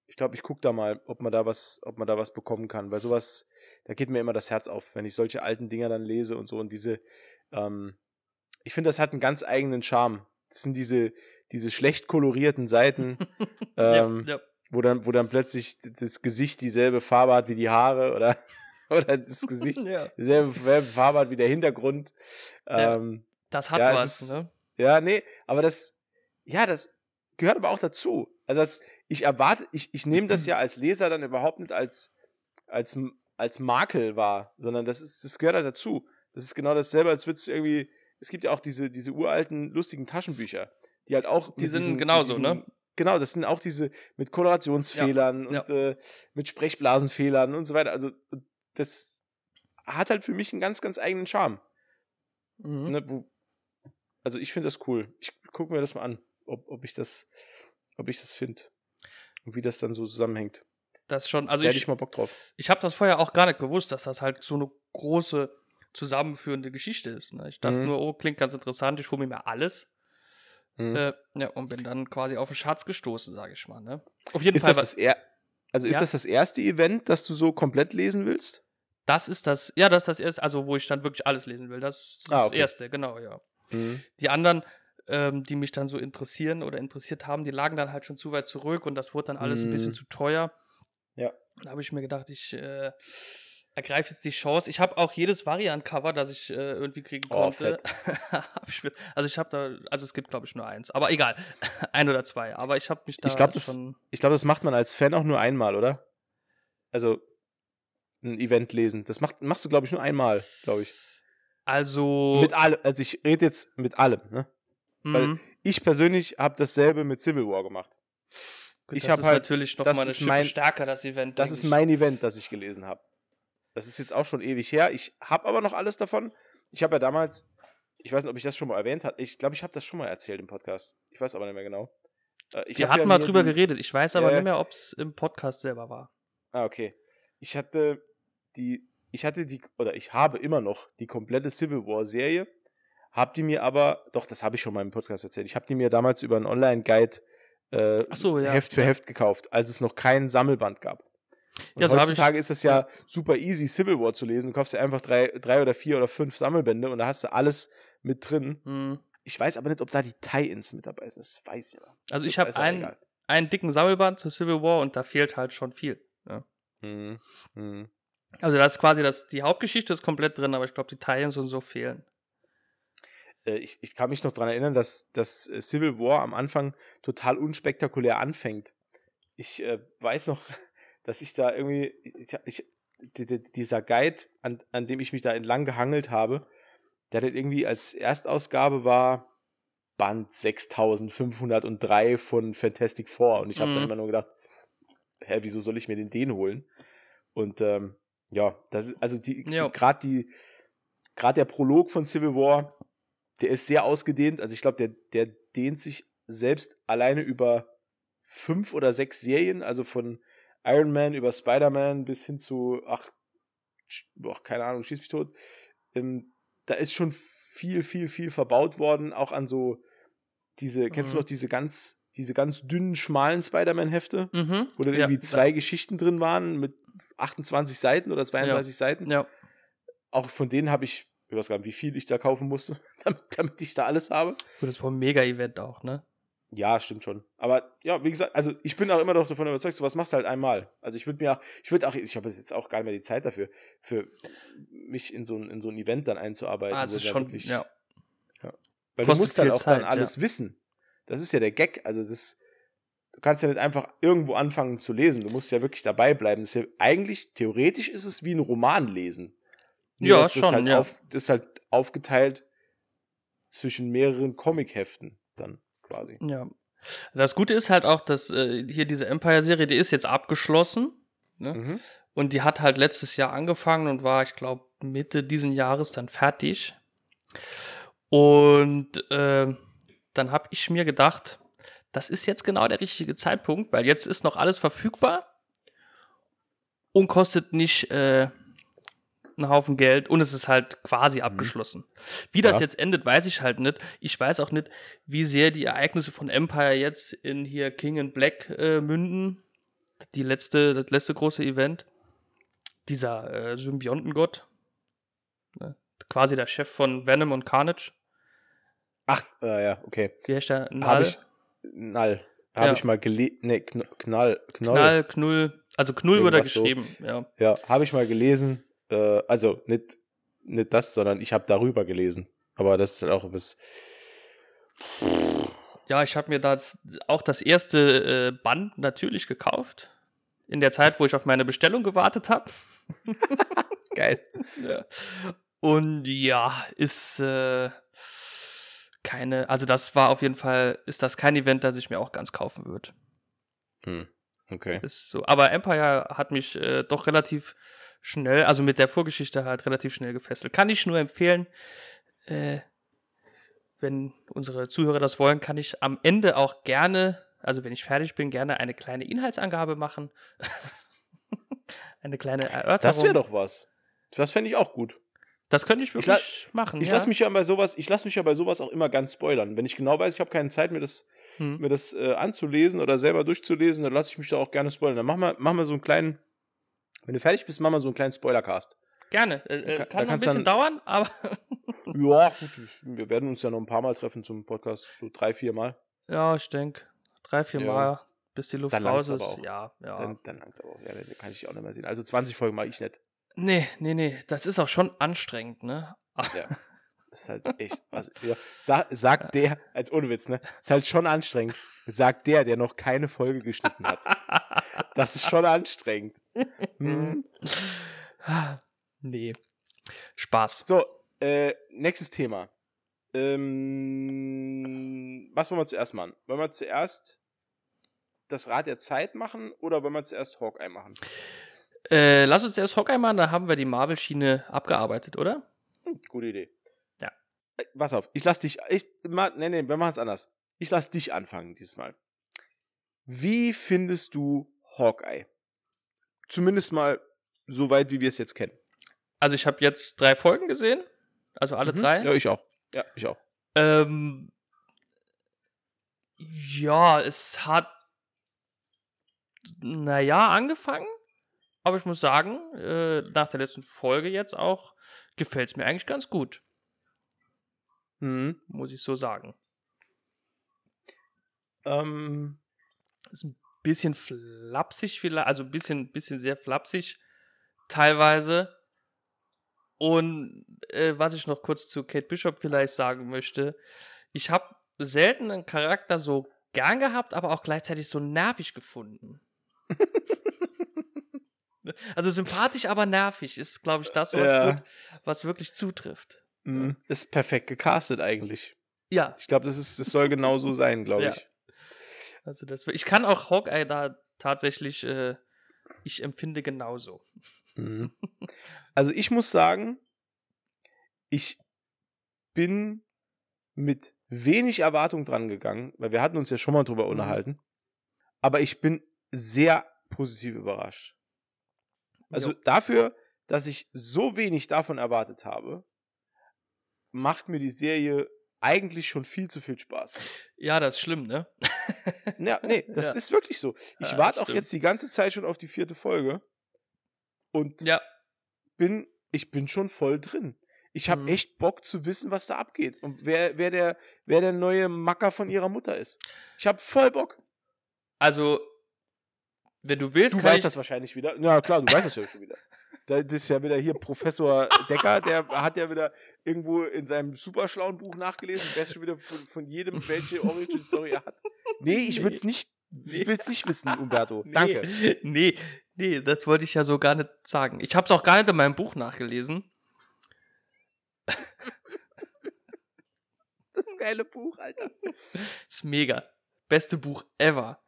Ich glaube, ich gucke da mal, ob man da was, ob man da was bekommen kann, weil sowas, da geht mir immer das Herz auf, wenn ich solche alten Dinger dann lese und so und diese, ähm, ich finde, das hat einen ganz eigenen Charme. Das sind diese, diese schlecht kolorierten Seiten, ähm, ja, ja. Wo, dann, wo dann plötzlich das Gesicht dieselbe Farbe hat wie die Haare oder oder das Gesicht ja. dieselbe Farbe hat wie der Hintergrund. Ähm, das hat ja, was, ist, ne? Ja, nee, aber das, ja, das gehört aber auch dazu. Also als, ich erwarte, ich, ich nehme das ja als Leser dann überhaupt nicht als, als, als Makel wahr, sondern das ist, das gehört halt dazu. Das ist genau dasselbe, als würdest du irgendwie, es gibt ja auch diese, diese uralten, lustigen Taschenbücher, die halt auch. Die sind diesen, genauso, diesen, ne? Genau, das sind auch diese mit Kolorationsfehlern ja, und ja. Äh, mit Sprechblasenfehlern und so weiter. Also das hat halt für mich einen ganz, ganz eigenen Charme. Mhm. Ne, also ich finde das cool. Ich gucke mir das mal an, ob, ob ich das, ob ich das finde. Und wie das dann so zusammenhängt. Das schon, also da ich, ich mal Bock drauf. Ich habe das vorher auch gar nicht gewusst, dass das halt so eine große zusammenführende Geschichte ist. Ne? Ich dachte mhm. nur, oh, klingt ganz interessant, ich hole mir mal alles. Mhm. Äh, ja, und bin dann quasi auf den Schatz gestoßen, sage ich mal. Ne? Auf jeden ist Fall. Das das er also ist ja? das das erste Event, das du so komplett lesen willst? Das ist das, ja, das ist das erste, also wo ich dann wirklich alles lesen will. Das ist ah, okay. das erste, genau, ja. Mhm. Die anderen, ähm, die mich dann so interessieren oder interessiert haben, die lagen dann halt schon zu weit zurück und das wurde dann alles mhm. ein bisschen mhm. zu teuer. Ja. Da habe ich mir gedacht, ich äh, ergreife jetzt die Chance. Ich habe auch jedes Variant-Cover, das ich äh, irgendwie kriegen oh, konnte. Oh, also ich habe da, also es gibt glaube ich nur eins, aber egal, ein oder zwei. Aber ich habe mich da ich glaub, das, schon. Ich glaube, das macht man als Fan auch nur einmal, oder? Also ein Event lesen. Das macht, machst du, glaube ich, nur einmal, glaube ich. Also. Mit allem, also ich rede jetzt mit allem, ne? Mhm. Weil ich persönlich habe dasselbe mit Civil War gemacht. Gut, ich habe halt natürlich noch das mal eine Schippe mein, stärker das Event. Das ist ich. mein Event, das ich gelesen habe. Das ist jetzt auch schon ewig her. Ich habe aber noch alles davon. Ich habe ja damals Ich weiß nicht, ob ich das schon mal erwähnt habe. Ich glaube, ich habe das schon mal erzählt im Podcast. Ich weiß aber nicht mehr genau. Äh, ich Wir hatten mal drüber die, geredet. Ich weiß aber äh, nicht mehr, ob es im Podcast selber war. Ah, okay. Ich hatte die, ich hatte die, oder ich habe immer noch die komplette Civil War Serie. Hab die mir aber, doch, das habe ich schon mal im Podcast erzählt. Ich habe die mir damals über einen Online-Guide äh, so, ja. Heft für. Heft gekauft, als es noch keinen Sammelband gab. Und ja, so heutzutage ist es ja super easy, Civil War zu lesen. Du kaufst dir einfach drei, drei oder vier oder fünf Sammelbände und da hast du alles mit drin. Mhm. Ich weiß aber nicht, ob da die Tie-Ins mit dabei sind. Das weiß ich aber. Also ich habe einen, einen dicken Sammelband zu Civil War und da fehlt halt schon viel. Ja. Mhm. Mhm. Also da ist quasi das, die Hauptgeschichte ist komplett drin, aber ich glaube, die Tie-Ins und so fehlen. Äh, ich, ich kann mich noch daran erinnern, dass, dass äh, Civil War am Anfang total unspektakulär anfängt. Ich äh, weiß noch, dass ich da irgendwie, ich, ich, dieser Guide, an, an dem ich mich da entlang gehangelt habe, der hat irgendwie als Erstausgabe war Band 6503 von Fantastic Four. Und ich habe mhm. dann immer nur gedacht, hä, wieso soll ich mir den den holen? Und ähm, ja, das ist, also die, gerade die, gerade der Prolog von Civil War, der ist sehr ausgedehnt. Also ich glaube, der, der dehnt sich selbst alleine über fünf oder sechs Serien, also von Iron Man über Spider-Man bis hin zu, ach, ach, keine Ahnung, schieß mich tot. Ähm, da ist schon viel, viel, viel verbaut worden, auch an so diese, mhm. kennst du mhm. noch diese ganz, diese ganz dünnen, schmalen Spider-Man-Hefte, mhm. wo dann irgendwie ja, zwei ja. Geschichten drin waren mit 28 Seiten oder 32 ja. Seiten. Ja. Auch von denen habe ich, ich weiß gar nicht, wie viel ich da kaufen musste, damit, damit ich da alles habe. Gut, das war ein Mega-Event auch, ne? Ja, stimmt schon. Aber ja, wie gesagt, also ich bin auch immer noch davon überzeugt, sowas machst du halt einmal. Also ich würde mir auch, ich würde auch, ich habe jetzt auch gar nicht mehr die Zeit dafür, für mich in so ein, in so ein Event dann einzuarbeiten. Also schon, wirklich, ja. ja. Weil Kostet du musst halt auch Zeit, dann alles ja. wissen. Das ist ja der Gag. Also das, du kannst ja nicht einfach irgendwo anfangen zu lesen. Du musst ja wirklich dabei bleiben. Das ist ja, eigentlich, theoretisch ist es wie ein Roman lesen. Nur, ja, schon, halt ja. Auf, das ist halt aufgeteilt zwischen mehreren Comic-Heften dann quasi. Ja. Das Gute ist halt auch, dass äh, hier diese Empire-Serie, die ist jetzt abgeschlossen. Ne? Mhm. Und die hat halt letztes Jahr angefangen und war, ich glaube, Mitte diesen Jahres dann fertig. Und äh, dann habe ich mir gedacht, das ist jetzt genau der richtige Zeitpunkt, weil jetzt ist noch alles verfügbar und kostet nicht äh, einen Haufen Geld und es ist halt quasi mhm. abgeschlossen. Wie das ja. jetzt endet, weiß ich halt nicht. Ich weiß auch nicht, wie sehr die Ereignisse von Empire jetzt in hier King and Black äh, münden. Die letzte, das letzte große Event. Dieser äh, Symbiontengott. Ne? Quasi der Chef von Venom und Carnage. Ach, äh, ja, okay. Wie heißt der? Null? Hab ich, Null. Habe ja. ich mal gelesen. Nee, Knall, Knall. Knall, Knull. Also Knull wurde geschrieben, so. ja. Ja, habe ich mal gelesen äh, also nicht, nicht das, sondern ich habe darüber gelesen. Aber das ist auch etwas. Ja, ich habe mir da auch das erste äh, Band natürlich gekauft. In der Zeit, wo ich auf meine Bestellung gewartet habe. Geil. Ja. Und ja, ist äh, keine, also das war auf jeden Fall, ist das kein Event, das ich mir auch ganz kaufen würde. Hm. Okay. Ist so. Aber Empire hat mich äh, doch relativ schnell, also mit der Vorgeschichte halt relativ schnell gefesselt. Kann ich nur empfehlen, äh, wenn unsere Zuhörer das wollen, kann ich am Ende auch gerne, also wenn ich fertig bin, gerne eine kleine Inhaltsangabe machen. eine kleine Erörterung. Das wäre doch was. Das fände ich auch gut. Das könnte ich wirklich ich machen. Ich ja. lasse mich ja bei sowas, ich lasse mich ja bei sowas auch immer ganz spoilern. Wenn ich genau weiß, ich habe keine Zeit, mir das, hm. mir das äh, anzulesen oder selber durchzulesen, dann lasse ich mich da auch gerne spoilern. Dann machen wir, machen wir so einen kleinen, wenn du fertig bist, machen wir so einen kleinen Spoilercast. Gerne. Äh, äh kann, kann noch ein bisschen dauern, aber. ja, gut. Wir werden uns ja noch ein paar Mal treffen zum Podcast. So drei, vier Mal. Ja, ich denke. Drei, vier ja. Mal, bis die Luft dann raus ist. Ja, ja. Dann, dann langt's aber auch. Ja, dann kann ich auch nicht mehr sehen. Also 20 Folgen mache ich nicht. Nee, nee, nee. Das ist auch schon anstrengend, ne? Ja. Das ist halt echt. Also, ja, sag, sagt ja. der, als ohne Witz, ne? Ist halt schon anstrengend. Sagt der, der noch keine Folge geschnitten hat. Das ist schon anstrengend. Hm. Nee. Spaß. So, äh, nächstes Thema. Ähm, was wollen wir zuerst machen? Wollen wir zuerst das Rad der Zeit machen oder wollen wir zuerst Hawkeye machen? Äh, lass uns erst Hawkeye machen, da haben wir die Marvel-Schiene abgearbeitet, oder? Hm, gute Idee. Ja. Äh, pass auf, ich lass dich. Ich, ma, nee, nee, wir machen es anders. Ich lass dich anfangen dieses Mal. Wie findest du Hawkeye? Zumindest mal so weit, wie wir es jetzt kennen. Also ich habe jetzt drei Folgen gesehen. Also alle Mhm. drei. Ja, ich auch. Ja, ich auch. Ähm, ja, es hat, naja, angefangen. Aber ich muss sagen, äh, nach der letzten Folge jetzt auch, gefällt es mir eigentlich ganz gut, Mhm. muss ich so sagen. Ähm, Ist ein bisschen flapsig vielleicht, also ein bisschen, bisschen sehr flapsig teilweise. Und äh, was ich noch kurz zu Kate Bishop vielleicht sagen möchte, ich habe selten einen Charakter so gern gehabt, aber auch gleichzeitig so nervig gefunden. also sympathisch, aber nervig ist, glaube ich, das, was, Ja. gut, was wirklich zutrifft. mhm. Ist perfekt gecastet eigentlich. Ja, Ich glaube, das, ist, das soll genau so sein, glaube Ja. ich. Also das, ich kann auch Hawkeye da tatsächlich, äh, ich empfinde genauso. Mhm. Also ich muss sagen, ich bin mit wenig Erwartung dran gegangen, weil wir hatten uns ja schon mal drüber Mhm. unterhalten. Aber ich bin sehr positiv überrascht. Also Jo. dafür, dass ich so wenig davon erwartet habe, macht mir die Serie eigentlich schon viel zu viel Spaß. Ja, das ist schlimm, ne? Ja, nee, das Ja. ist wirklich so. Ich Ja, warte auch jetzt die ganze Zeit schon auf die vierte Folge und Ja, bin, ich bin schon voll drin. Ich habe Mhm. echt Bock zu wissen, was da abgeht und wer, wer, der, wer der neue Macker von ihrer Mutter ist. Ich habe voll Bock. also, wenn du willst, Du weißt das wahrscheinlich wieder. Ja, klar, du weißt das ja schon wieder. Da- Das ist ja wieder hier Professor Decker, der hat ja wieder irgendwo in seinem super schlauen Buch nachgelesen, der ist schon wieder von, von jedem, welche Origin Story er hat. Nee, ich will's nicht, Nee. will's nicht wissen, Umberto. Nee, Danke. Nee, nee, das wollte ich ja so gar nicht sagen. Ich habe es auch gar nicht in meinem Buch nachgelesen. Das geile Buch, Alter. Ist mega. Beste Buch ever.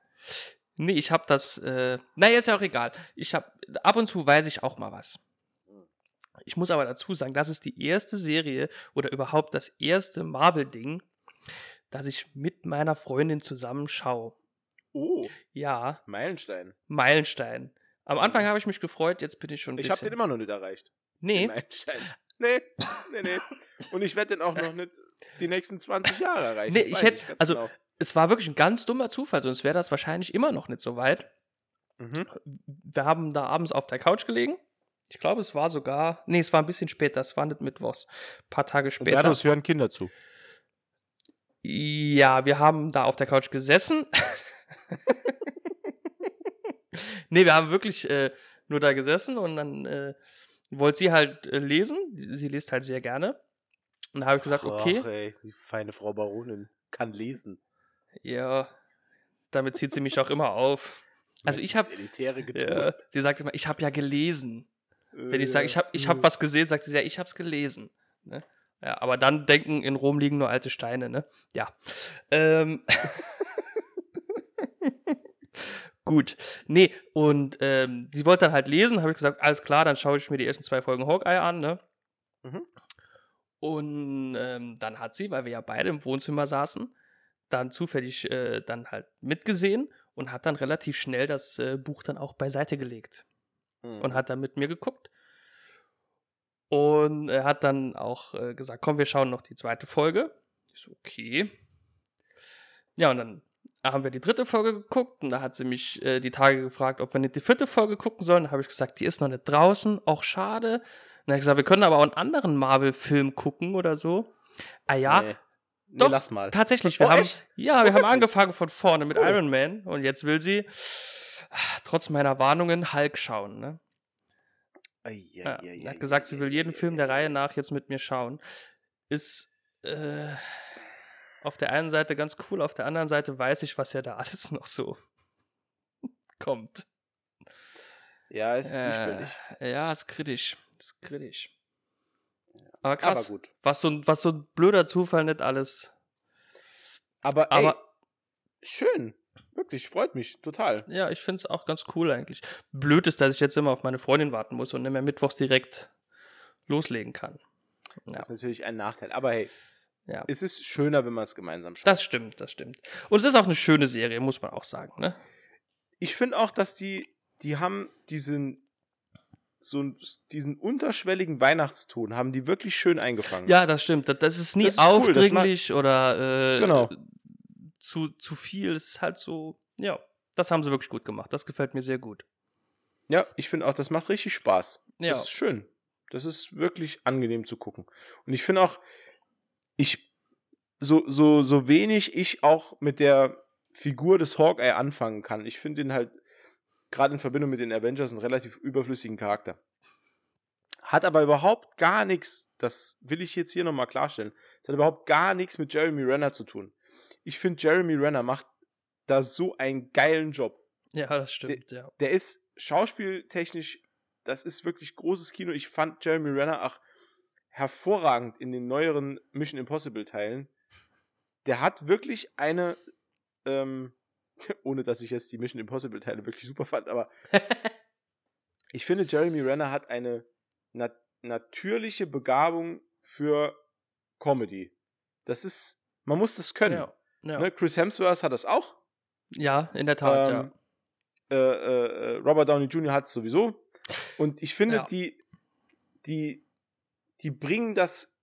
Nee, ich habe das. Äh, naja, ist ja auch egal. Ich habe ab und zu weiß ich auch mal was. Ich muss aber dazu sagen, das ist die erste Serie oder überhaupt das erste Marvel-Ding, das ich mit meiner Freundin zusammen schaue. Oh, Ja, Meilenstein. Meilenstein. Am Anfang habe ich mich gefreut, jetzt bin ich schon Ich habe den immer noch nicht erreicht. nee, Den Meilenstein. Nee, nee, nee. Und ich werde den auch noch nicht die nächsten 20 Jahre erreichen. Nee, ich hätte- also- genau. Es war wirklich ein ganz dummer Zufall, sonst wäre das wahrscheinlich immer noch nicht so weit. Mhm. Wir haben da abends auf der Couch gelegen. Ich glaube, es war sogar, nee, es war ein bisschen später, es war nicht mittwochs, ein paar Tage später. Umbertos hören Kinder zu. Ja, wir haben da auf der Couch gesessen. nee, wir haben wirklich äh, nur da gesessen und dann äh, wollte sie halt äh, lesen. Sie liest halt sehr gerne. Und da habe ich gesagt, okay, Ach, ey, die feine Frau Baronin kann lesen. Ja, damit zieht sie mich auch immer auf. Also ich habe, ja, sie sagt immer, ich habe ja gelesen. Wenn ich Äh, sage, ich habe ich hab was gesehen, sagt sie ja, ich habe es gelesen. Ne? Ja, aber dann denken, in Rom liegen nur alte Steine, ne? Ja. Ähm. Gut. Nee, und ähm, sie wollte dann halt lesen, habe ich gesagt, alles klar, dann schaue ich mir die ersten zwei Folgen Hawkeye an, ne? Mhm. Und ähm, dann hat sie, weil wir ja beide im Wohnzimmer saßen, dann zufällig äh, dann halt mitgesehen und hat dann relativ schnell das äh, Buch dann auch beiseite gelegt Mhm. und hat dann mit mir geguckt. Und er hat dann auch äh, gesagt, komm, wir schauen noch die zweite Folge. Ich so, okay. Ja, und dann haben wir die dritte Folge geguckt und da hat sie mich äh, die Tage gefragt, ob wir nicht die vierte Folge gucken sollen. Da habe ich gesagt, die ist noch nicht draußen, auch schade. Und dann hat er gesagt, wir können aber auch einen anderen Marvel-Film gucken oder so. Ah ja, Nee. Nee, doch, lass mal. tatsächlich. Oh, Wir haben, echt? ja, wir haben Wirklich? angefangen von vorne mit Cool. Iron Man und jetzt will sie trotz meiner Warnungen Hulk schauen. Ne? Ai, ai, Ja, ai, sie hat gesagt, ai, sie will jeden Film der. Reihe nach jetzt mit mir schauen. Ist äh, auf der einen Seite ganz cool, auf der anderen Seite weiß ich, was ja da alles noch so kommt. Ja, ist zwiespältig. Äh, ja, ist kritisch. Ist kritisch. Aber krass, Aber gut. was so, ein- was so ein blöder Zufall nicht alles. Aber, Aber ey, schön. Wirklich, freut mich total. ja, ich finde es auch ganz cool eigentlich. Blöd ist, dass ich jetzt immer auf meine Freundin warten muss und nicht mehr mittwochs direkt loslegen kann. Ja. Das ist natürlich ein Nachteil. Aber hey, ja. es ist schöner, wenn man es gemeinsam schaut. Das stimmt, das stimmt. Und es ist auch eine schöne Serie, muss man auch sagen, ne? Ich finde auch, dass die, die haben diesen, so diesen unterschwelligen Weihnachtston haben die wirklich schön eingefangen. Ja, das stimmt. Das ist nie das ist aufdringlich cool. oder äh, genau. zu, zu viel. Es ist halt so, ja, das haben sie wirklich gut gemacht. Das gefällt mir sehr gut. Ja, ich finde auch, das macht richtig Spaß. Ja. Das ist schön. Das ist wirklich angenehm zu gucken. Und ich finde auch, ich, so, so, so wenig ich auch mit der Figur des Hawkeye anfangen kann, ich finde ihn halt gerade in Verbindung mit den Avengers einen relativ überflüssigen Charakter. Hat aber überhaupt gar nichts, das will ich jetzt hier nochmal klarstellen, es hat überhaupt gar nichts mit Jeremy Renner zu tun. Ich finde, Jeremy Renner macht da so einen geilen Job. Ja, das stimmt, der, ja. Der ist schauspieltechnisch, das ist wirklich großes Kino. Ich fand Jeremy Renner auch hervorragend in den neueren Mission Impossible Teilen. Der hat wirklich eine, ähm, ohne dass ich jetzt die Mission Impossible Teile wirklich super fand, aber ich finde, Jeremy Renner hat eine nat natürliche Begabung für Comedy. Das ist, man muss das können. Ja, ja. Ne? Chris Hemsworth hat das auch. Ja, in der Tat, ähm, ja. Äh, äh, Robert Downey Jr. hat es sowieso. Und ich finde, ja. die, die, die bringen das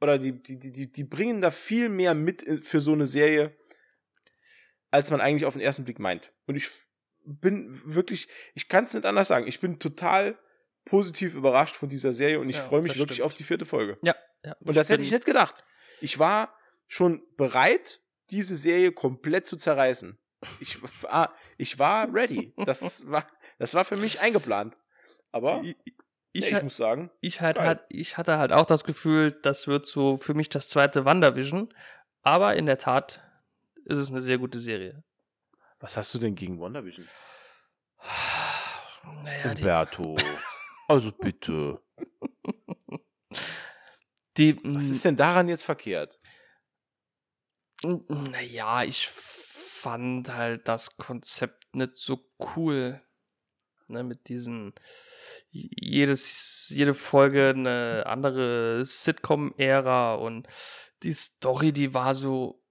oder die, die, die, die bringen da viel mehr mit für so eine Serie, als man eigentlich auf den ersten Blick meint. Und ich bin wirklich, ich kann es nicht anders sagen, ich bin total positiv überrascht von dieser Serie und ich ja, freue mich wirklich stimmt. auf die vierte Folge. Ja. ja und das hätte ich nicht gedacht. Ich war schon bereit, diese Serie komplett zu zerreißen. Ich war, ich war ready. Das war, das war für mich eingeplant. Aber ich, ich, ja, ich muss sagen, ich, halt, halt, ich hatte halt auch das Gefühl, das wird so für mich das zweite WandaVision. Aber in der Tat ist es eine sehr gute Serie. Was hast du denn gegen WandaVision? Naja, Umberto. also bitte. Die, Was ist denn daran jetzt verkehrt? Naja, ich fand halt das Konzept nicht so cool. Ne, mit diesen jedes, jede Folge eine andere Sitcom-Ära und die Story, die war so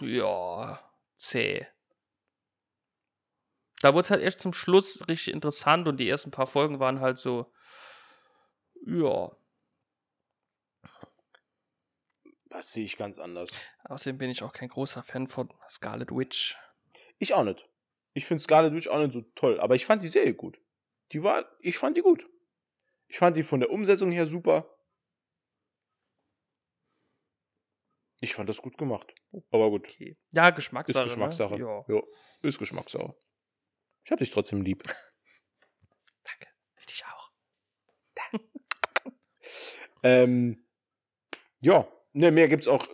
ja, zäh. Da wurde es halt erst zum Schluss richtig interessant und die ersten paar Folgen waren halt so, ja. Das sehe ich ganz anders. Außerdem bin ich auch kein großer Fan von Scarlet Witch. Ich auch nicht. Ich finde Scarlet Witch auch nicht so toll, aber ich fand die Serie gut. Die war, ich fand die gut. Ich fand die von der Umsetzung her super. Ich fand das gut gemacht. Aber gut. Okay. Ja, Geschmackssache. Ist Geschmackssache. Ne? Ja. ja. Ist Geschmackssache. Ich hab dich trotzdem lieb. Danke. Ich dich auch. ähm, ja. Ne, mehr gibt's auch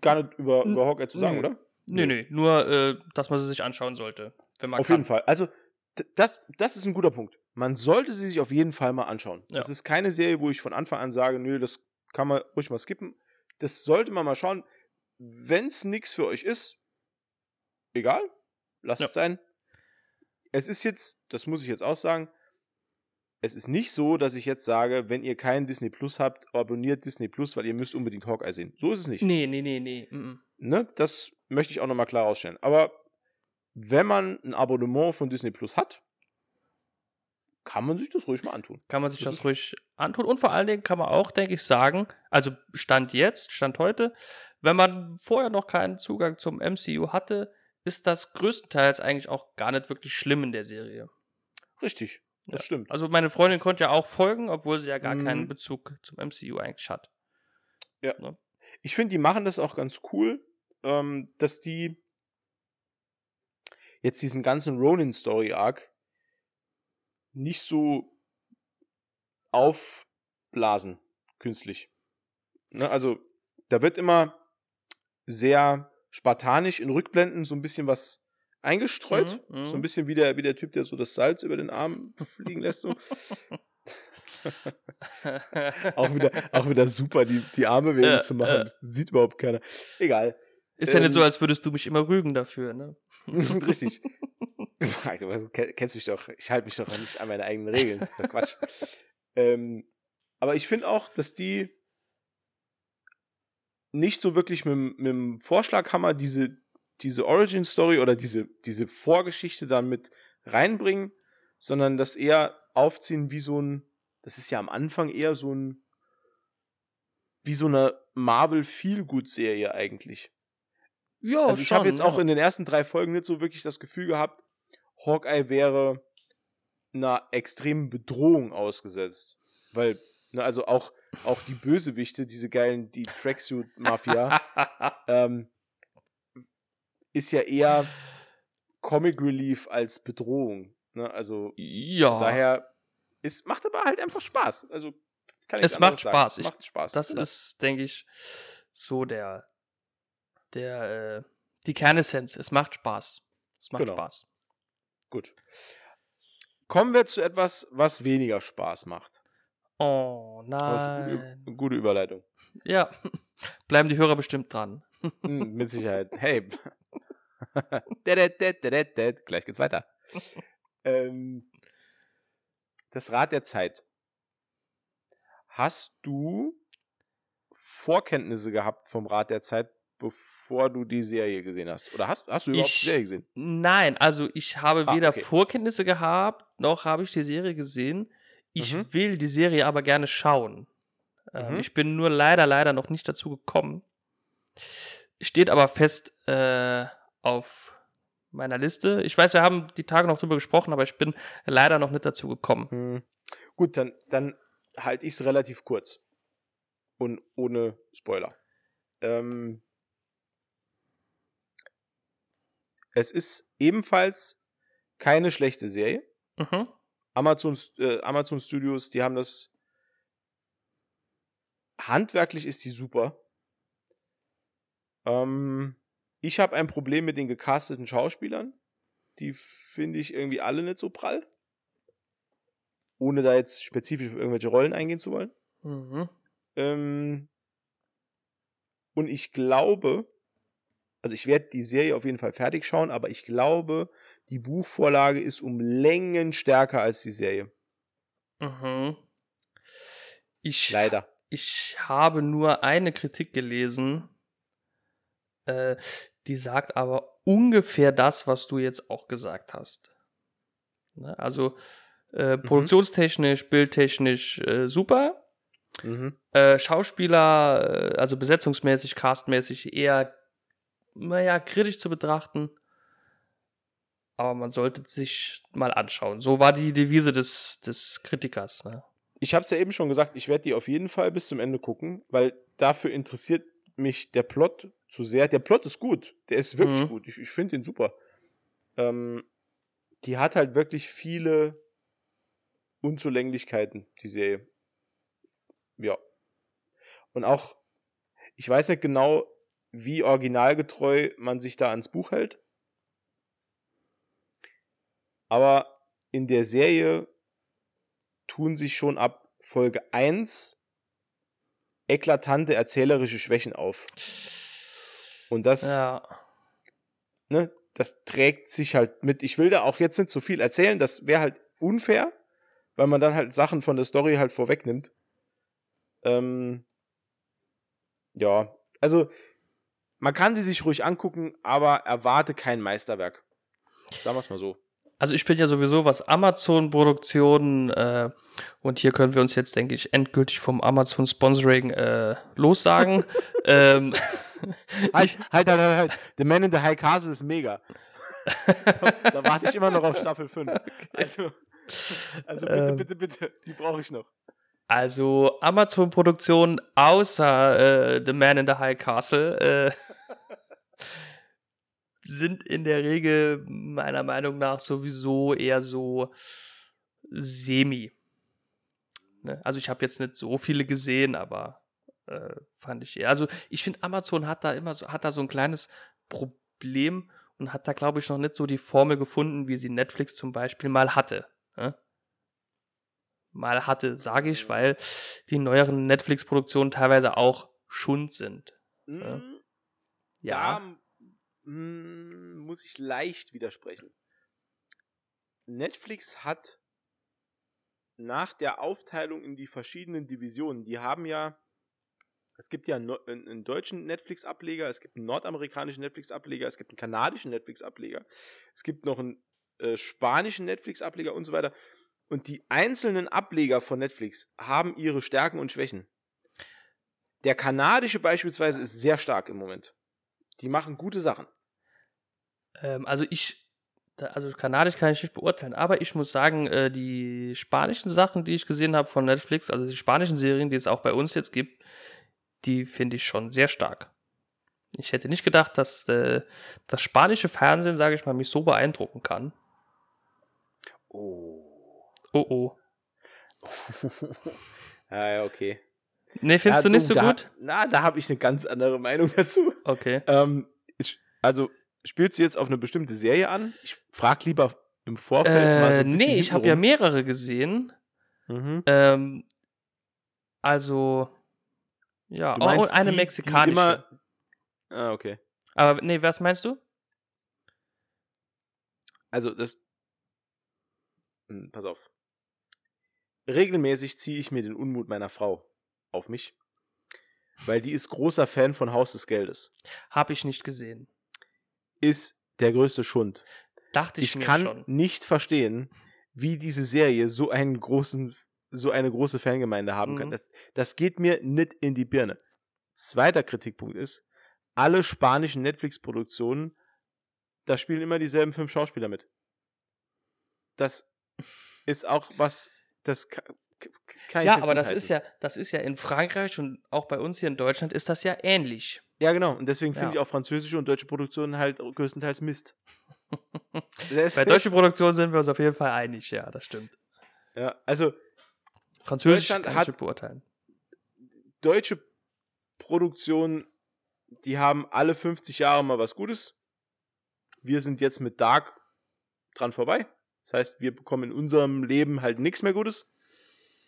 gar nicht über, über Hawkeye zu sagen, nee. oder? Nee, nee. Nur, äh, dass man sie sich anschauen sollte. Wenn man auf kann. jeden Fall. Also, das, das ist ein guter Punkt. Man sollte sie sich auf jeden Fall mal anschauen. Ja. Das ist keine Serie, wo ich von Anfang an sage, nö, das kann man ruhig mal skippen das sollte man mal schauen. Wenn es nichts für euch ist, egal, lasst ja. es sein. Es ist jetzt, das muss ich jetzt auch sagen, es ist nicht so, dass ich jetzt sage, wenn ihr keinen Disney Plus habt, abonniert Disney Plus, weil ihr müsst unbedingt Hawkeye sehen. So ist es nicht. Nee, nee, nee, nee. Mm Ne? Das möchte ich auch nochmal klar ausstellen. Aber wenn man ein Abonnement von Disney Plus hat, kann man sich das ruhig mal antun. Kann man sich das, das ruhig antun. Und vor allen Dingen kann man auch, denke ich, sagen, also Stand jetzt, Stand heute, wenn man vorher noch keinen Zugang zum MCU hatte, ist das größtenteils eigentlich auch gar nicht wirklich schlimm in der Serie. Richtig, das ja. stimmt. Also meine Freundin das konnte ja auch folgen, obwohl sie ja gar mhm. keinen Bezug zum MCU eigentlich hat. Ja. Ne? Ich finde, die machen das auch ganz cool, ähm, dass die jetzt diesen ganzen Ronin-Story-Arc nicht so aufblasen, künstlich. Ne, also, da wird immer sehr spartanisch in Rückblenden so ein bisschen was eingestreut. Mhm, so ein bisschen wie der, wie der Typ, der so das Salz über den Arm fliegen lässt. So. auch, wieder, auch wieder super, die, die Arme werden zu machen. Äh. Sieht überhaupt keiner. Egal. Ist ja nicht so, ähm. als würdest du mich immer rügen dafür, ne? Richtig. Du kennst mich doch, ich halte mich doch nicht an meine eigenen Regeln. Das ist doch Quatsch. ähm, aber ich finde auch, dass die nicht so wirklich mit, mit dem Vorschlaghammer diese, diese Origin-Story oder diese, diese Vorgeschichte dann mit reinbringen, sondern das eher aufziehen wie so ein, das ist ja am Anfang eher so ein, wie so eine Marvel Feel-Good-Serie eigentlich. Ja, also ich habe jetzt ja. auch in den ersten drei Folgen nicht so wirklich das Gefühl gehabt, Hawkeye wäre einer extremen Bedrohung ausgesetzt. Weil, ne, also auch, auch die Bösewichte, diese geilen, die Tracksuit-Mafia, ähm, ist ja eher Comic Relief als Bedrohung. Ne? Also ja. daher, es macht aber halt einfach Spaß. Also es macht Spaß. Ich, macht Spaß. Das genau. ist, denke ich, so der, der, äh, die Kernessenz. Es macht Spaß. Es macht genau. Spaß. Gut. Kommen wir zu etwas, was weniger Spaß macht. Oh nein. Gute, gute, Überleitung. Ja, bleiben die Hörer bestimmt dran. Hm, mit Sicherheit. Hey. Gleich geht's weiter. ähm, das Rad der Zeit. Hast du Vorkenntnisse gehabt vom Rad der Zeit, bevor du die Serie gesehen hast? Oder hast, hast du überhaupt ich, die Serie gesehen? Nein, also ich habe ah, weder okay. Vorkenntnisse gehabt, noch habe ich die Serie gesehen. Ich mhm. will die Serie aber gerne schauen. Ähm, mhm. Ich bin nur leider, leider noch nicht dazu gekommen. Steht aber fest äh, auf meiner Liste. Ich weiß, wir haben die Tage noch drüber gesprochen, aber ich bin leider noch nicht dazu gekommen. Mhm. Gut, dann, dann halte ich es relativ kurz. Und ohne Spoiler. Ähm, es ist ebenfalls keine schlechte Serie. Mhm. Amazon, äh, Amazon Studios, die haben das. Handwerklich ist die super. Ähm, ich habe ein Problem mit den gecasteten Schauspielern. Die finde ich irgendwie alle nicht so prall. Ohne da jetzt spezifisch auf irgendwelche Rollen eingehen zu wollen. Mhm. Ähm, und ich glaube, also ich werde die Serie auf jeden Fall fertig schauen, aber ich glaube, die Buchvorlage ist um Längen stärker als die Serie. Mhm. Ich, Leider. Ich habe nur eine Kritik gelesen, äh, die sagt aber ungefähr das, was du jetzt auch gesagt hast. Ne? Also äh, mhm. produktionstechnisch, bildtechnisch äh, super. Mhm. Äh, Schauspieler, äh, also besetzungsmäßig, castmäßig eher naja, kritisch zu betrachten. Aber man sollte sich mal anschauen. So war die Devise des, des Kritikers. Ne? Ich habe es ja eben schon gesagt, ich werde die auf jeden Fall bis zum Ende gucken, weil dafür interessiert mich der Plot zu sehr. Der Plot ist gut. Der ist wirklich mhm. gut. Ich, ich finde ihn super. Ähm, die hat halt wirklich viele Unzulänglichkeiten, die Serie. Ja. Und auch, ich weiß nicht genau, wie originalgetreu man sich da ans Buch hält. Aber in der Serie tun sich schon ab Folge 1 eklatante erzählerische Schwächen auf. Und das, ja. ne, das trägt sich halt mit. Ich will da auch jetzt nicht so viel erzählen, das wäre halt unfair, weil man dann halt Sachen von der Story halt vorwegnimmt. Ähm, ja, also man kann sie sich ruhig angucken, aber erwarte kein Meisterwerk. Sagen wir es mal so. Also ich bin ja sowieso was Amazon-Produktionen äh, und hier können wir uns jetzt, denke ich, endgültig vom Amazon-Sponsoring äh, lossagen. ähm, halt, halt, halt, halt, halt. The Man in the High Castle ist mega. da warte ich immer noch auf Staffel 5. Okay. Also, also bitte, ähm, bitte, bitte, die brauche ich noch. Also Amazon-Produktionen außer äh, The Man in the High Castle äh, sind in der Regel meiner Meinung nach sowieso eher so semi. Ne? Also ich habe jetzt nicht so viele gesehen, aber äh, fand ich eher. Also ich finde Amazon hat da immer so hat da so ein kleines Problem und hat da glaube ich noch nicht so die Formel gefunden, wie sie Netflix zum Beispiel mal hatte. Ne? Mal hatte, sage ich, weil die neueren Netflix-Produktionen teilweise auch Schund sind. Mm, ja. Da mm, muss ich leicht widersprechen. Netflix hat nach der Aufteilung in die verschiedenen Divisionen, die haben ja Es gibt ja einen, einen deutschen Netflix-Ableger, es gibt einen nordamerikanischen Netflix-Ableger, es gibt einen kanadischen Netflix-Ableger, es gibt noch einen äh, spanischen Netflix-Ableger und so weiter. Und die einzelnen Ableger von Netflix haben ihre Stärken und Schwächen. Der kanadische beispielsweise ist sehr stark im Moment. Die machen gute Sachen. Ähm, also ich, also kanadisch kann ich nicht beurteilen, aber ich muss sagen, äh, die spanischen Sachen, die ich gesehen habe von Netflix, also die spanischen Serien, die es auch bei uns jetzt gibt, die finde ich schon sehr stark. Ich hätte nicht gedacht, dass äh, das spanische Fernsehen, sage ich mal, mich so beeindrucken kann. Oh. Oh oh. ja, ja, okay. Nee, findest ja, du nicht so da, gut? Na, da habe ich eine ganz andere Meinung dazu. Okay. Ähm, ich, also, spielst du jetzt auf eine bestimmte Serie an? Ich frage lieber im Vorfeld äh, mal so ein bisschen Nee, ich habe ja mehrere gesehen. Mhm. Ähm, also, ja, oh, und eine die, mexikanische. Die immer, ah, okay. Aber, nee, was meinst du? Also, das. Hm, pass auf. Regelmäßig ziehe ich mir den Unmut meiner Frau auf mich. Weil die ist großer Fan von Haus des Geldes. Hab ich nicht gesehen. Ist der größte Schund. Dachte ich, ich mir kann schon. nicht verstehen, wie diese Serie so einen großen, so eine große Fangemeinde haben mhm. kann. Das, das geht mir nicht in die Birne. Zweiter Kritikpunkt ist, alle spanischen Netflix-Produktionen, da spielen immer dieselben fünf Schauspieler mit. Das ist auch was, das kann ja, aber das ist ja, das ist ja in Frankreich und auch bei uns hier in Deutschland ist das ja ähnlich. Ja, genau. Und deswegen finde ja. ich auch französische und deutsche Produktionen halt größtenteils Mist. bei deutschen Produktionen sind wir uns auf jeden Fall einig, ja, das stimmt. Ja, also Französisch Deutschland kann ich beurteilen. Deutsche Produktionen, die haben alle 50 Jahre mal was Gutes. Wir sind jetzt mit Dark dran vorbei. Das heißt, wir bekommen in unserem Leben halt nichts mehr Gutes.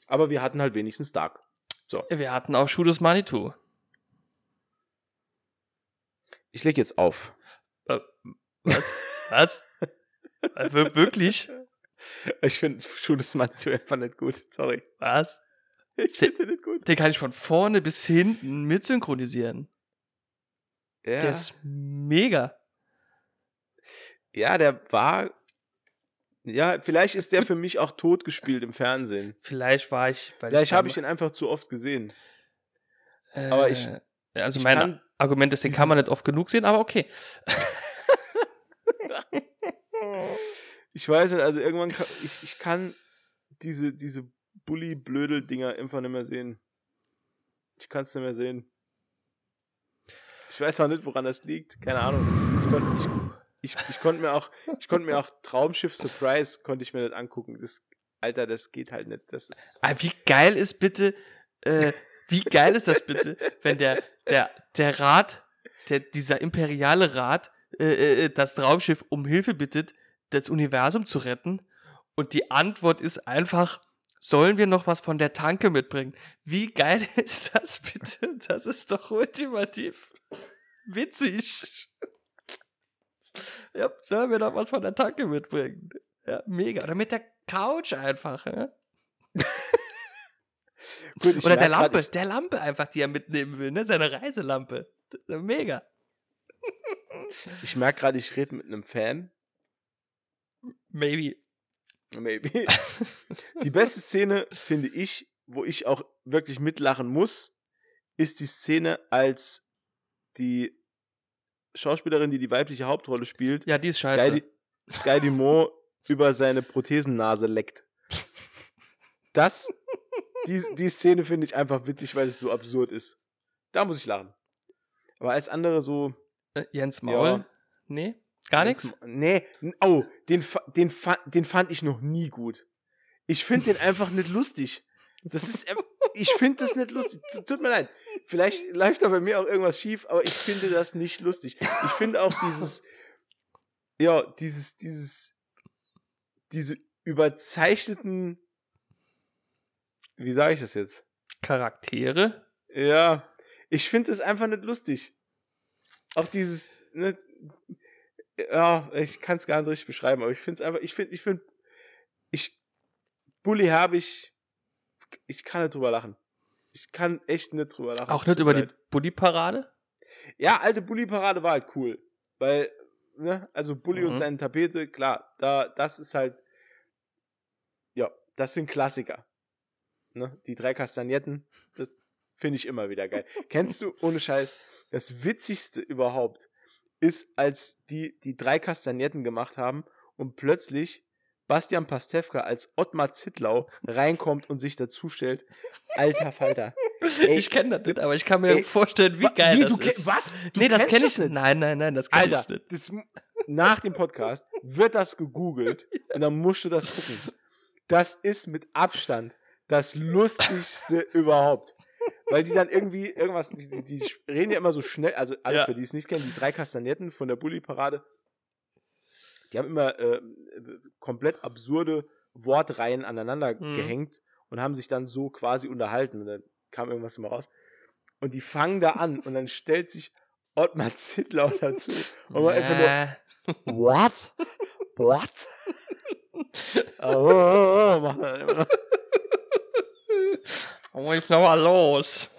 Aber wir hatten halt wenigstens Dark. So. Wir hatten auch Shooters Manitou. Ich leg jetzt auf. Äh, was? was? Äh, wirklich? Ich finde Shooters Manitou einfach nicht gut. Sorry. Was? Ich finde den nicht gut. Den kann ich von vorne bis hinten mitsynchronisieren. Ja. Der ist mega. Ja, der war ja, vielleicht ist der für mich auch totgespielt im Fernsehen. Vielleicht war ich. vielleicht habe ich ihn einfach zu oft gesehen. Äh, aber ich. Also ich mein kann, Argument ist, den kann man nicht oft genug sehen, aber okay. ich weiß nicht, also irgendwann kann, ich, ich kann diese, diese Bully-Blödel-Dinger einfach nicht mehr sehen. Ich kann es nicht mehr sehen. Ich weiß auch nicht, woran das liegt. Keine Ahnung. Ich, ich, ich, ich konnte mir auch, ich konnte mir auch Traumschiff Surprise konnte ich mir nicht angucken. Das, Alter, das geht halt nicht. Das ist. Ah, wie geil ist bitte, äh, wie geil ist das bitte, wenn der, der, der Rat, der, dieser imperiale Rat, äh, äh, äh, das Traumschiff um Hilfe bittet, das Universum zu retten und die Antwort ist einfach, sollen wir noch was von der Tanke mitbringen? Wie geil ist das bitte? Das ist doch ultimativ witzig. Ja, sollen wir noch was von der Tanke mitbringen? Ja, mega. Oder mit der Couch einfach, ja? Gut, Oder der Lampe, grad, der Lampe einfach, die er mitnehmen will, ne? Seine Reiselampe. mega. Ich merke gerade, ich rede mit einem Fan. Maybe. Maybe. die beste Szene, finde ich, wo ich auch wirklich mitlachen muss, ist die Szene, als die Schauspielerin, die die weibliche Hauptrolle spielt, ja, die ist scheiße. Sky, Sky Dumont über seine Prothesennase leckt. Das, die, die Szene finde ich einfach witzig, weil es so absurd ist. Da muss ich lachen. Aber als andere so. Äh, Jens Maul? Ja, nee, gar nichts? Nee, oh, den, den, den fand ich noch nie gut. Ich finde den einfach nicht lustig. Das ist, ich finde das nicht lustig. Tut mir leid. Vielleicht läuft da bei mir auch irgendwas schief, aber ich finde das nicht lustig. Ich finde auch dieses, ja, dieses, dieses, diese überzeichneten, wie sage ich das jetzt? Charaktere? Ja, ich finde das einfach nicht lustig. Auch dieses, ne, ja, ich kann es gar nicht richtig beschreiben, aber ich finde es einfach, ich finde, ich finde, ich, Bully habe ich ich kann nicht drüber lachen. ich kann echt nicht drüber lachen. Auch nicht über die Bulli-Parade? Ja, alte Bulli-Parade war halt cool. Weil, ne, also Bulli mhm. und seine Tapete, klar, da, das ist halt, ja, das sind Klassiker. Ne? Die drei Kastagnetten, das finde ich immer wieder geil. Kennst du, ohne Scheiß, das Witzigste überhaupt ist, als die die drei Kastagnetten gemacht haben und plötzlich Bastian Pastewka als Ottmar Zittlau reinkommt und sich dazustellt. Alter Falter. Ey, ich kenne das nicht, aber ich kann mir ey, vorstellen, wie geil wie, das ist. Was? Du nee, das kenne ich nicht. Nein, nein, nein, das kenne ich nicht. Das, nach dem Podcast wird das gegoogelt und dann musst du das gucken. Das ist mit Abstand das lustigste überhaupt. Weil die dann irgendwie irgendwas, die, die, die reden ja immer so schnell, also alle, ja. für die es nicht kennen, die drei Kastagnetten von der Bulli-Parade, die haben immer äh, komplett absurde Wortreihen aneinander mhm. gehängt und haben sich dann so quasi unterhalten. Und dann kam irgendwas immer raus. Und die fangen da an und dann stellt sich Ottmar Zittlau dazu. Und man einfach nur, what? What? oh, oh, oh, macht er immer. Oh, ich mal los.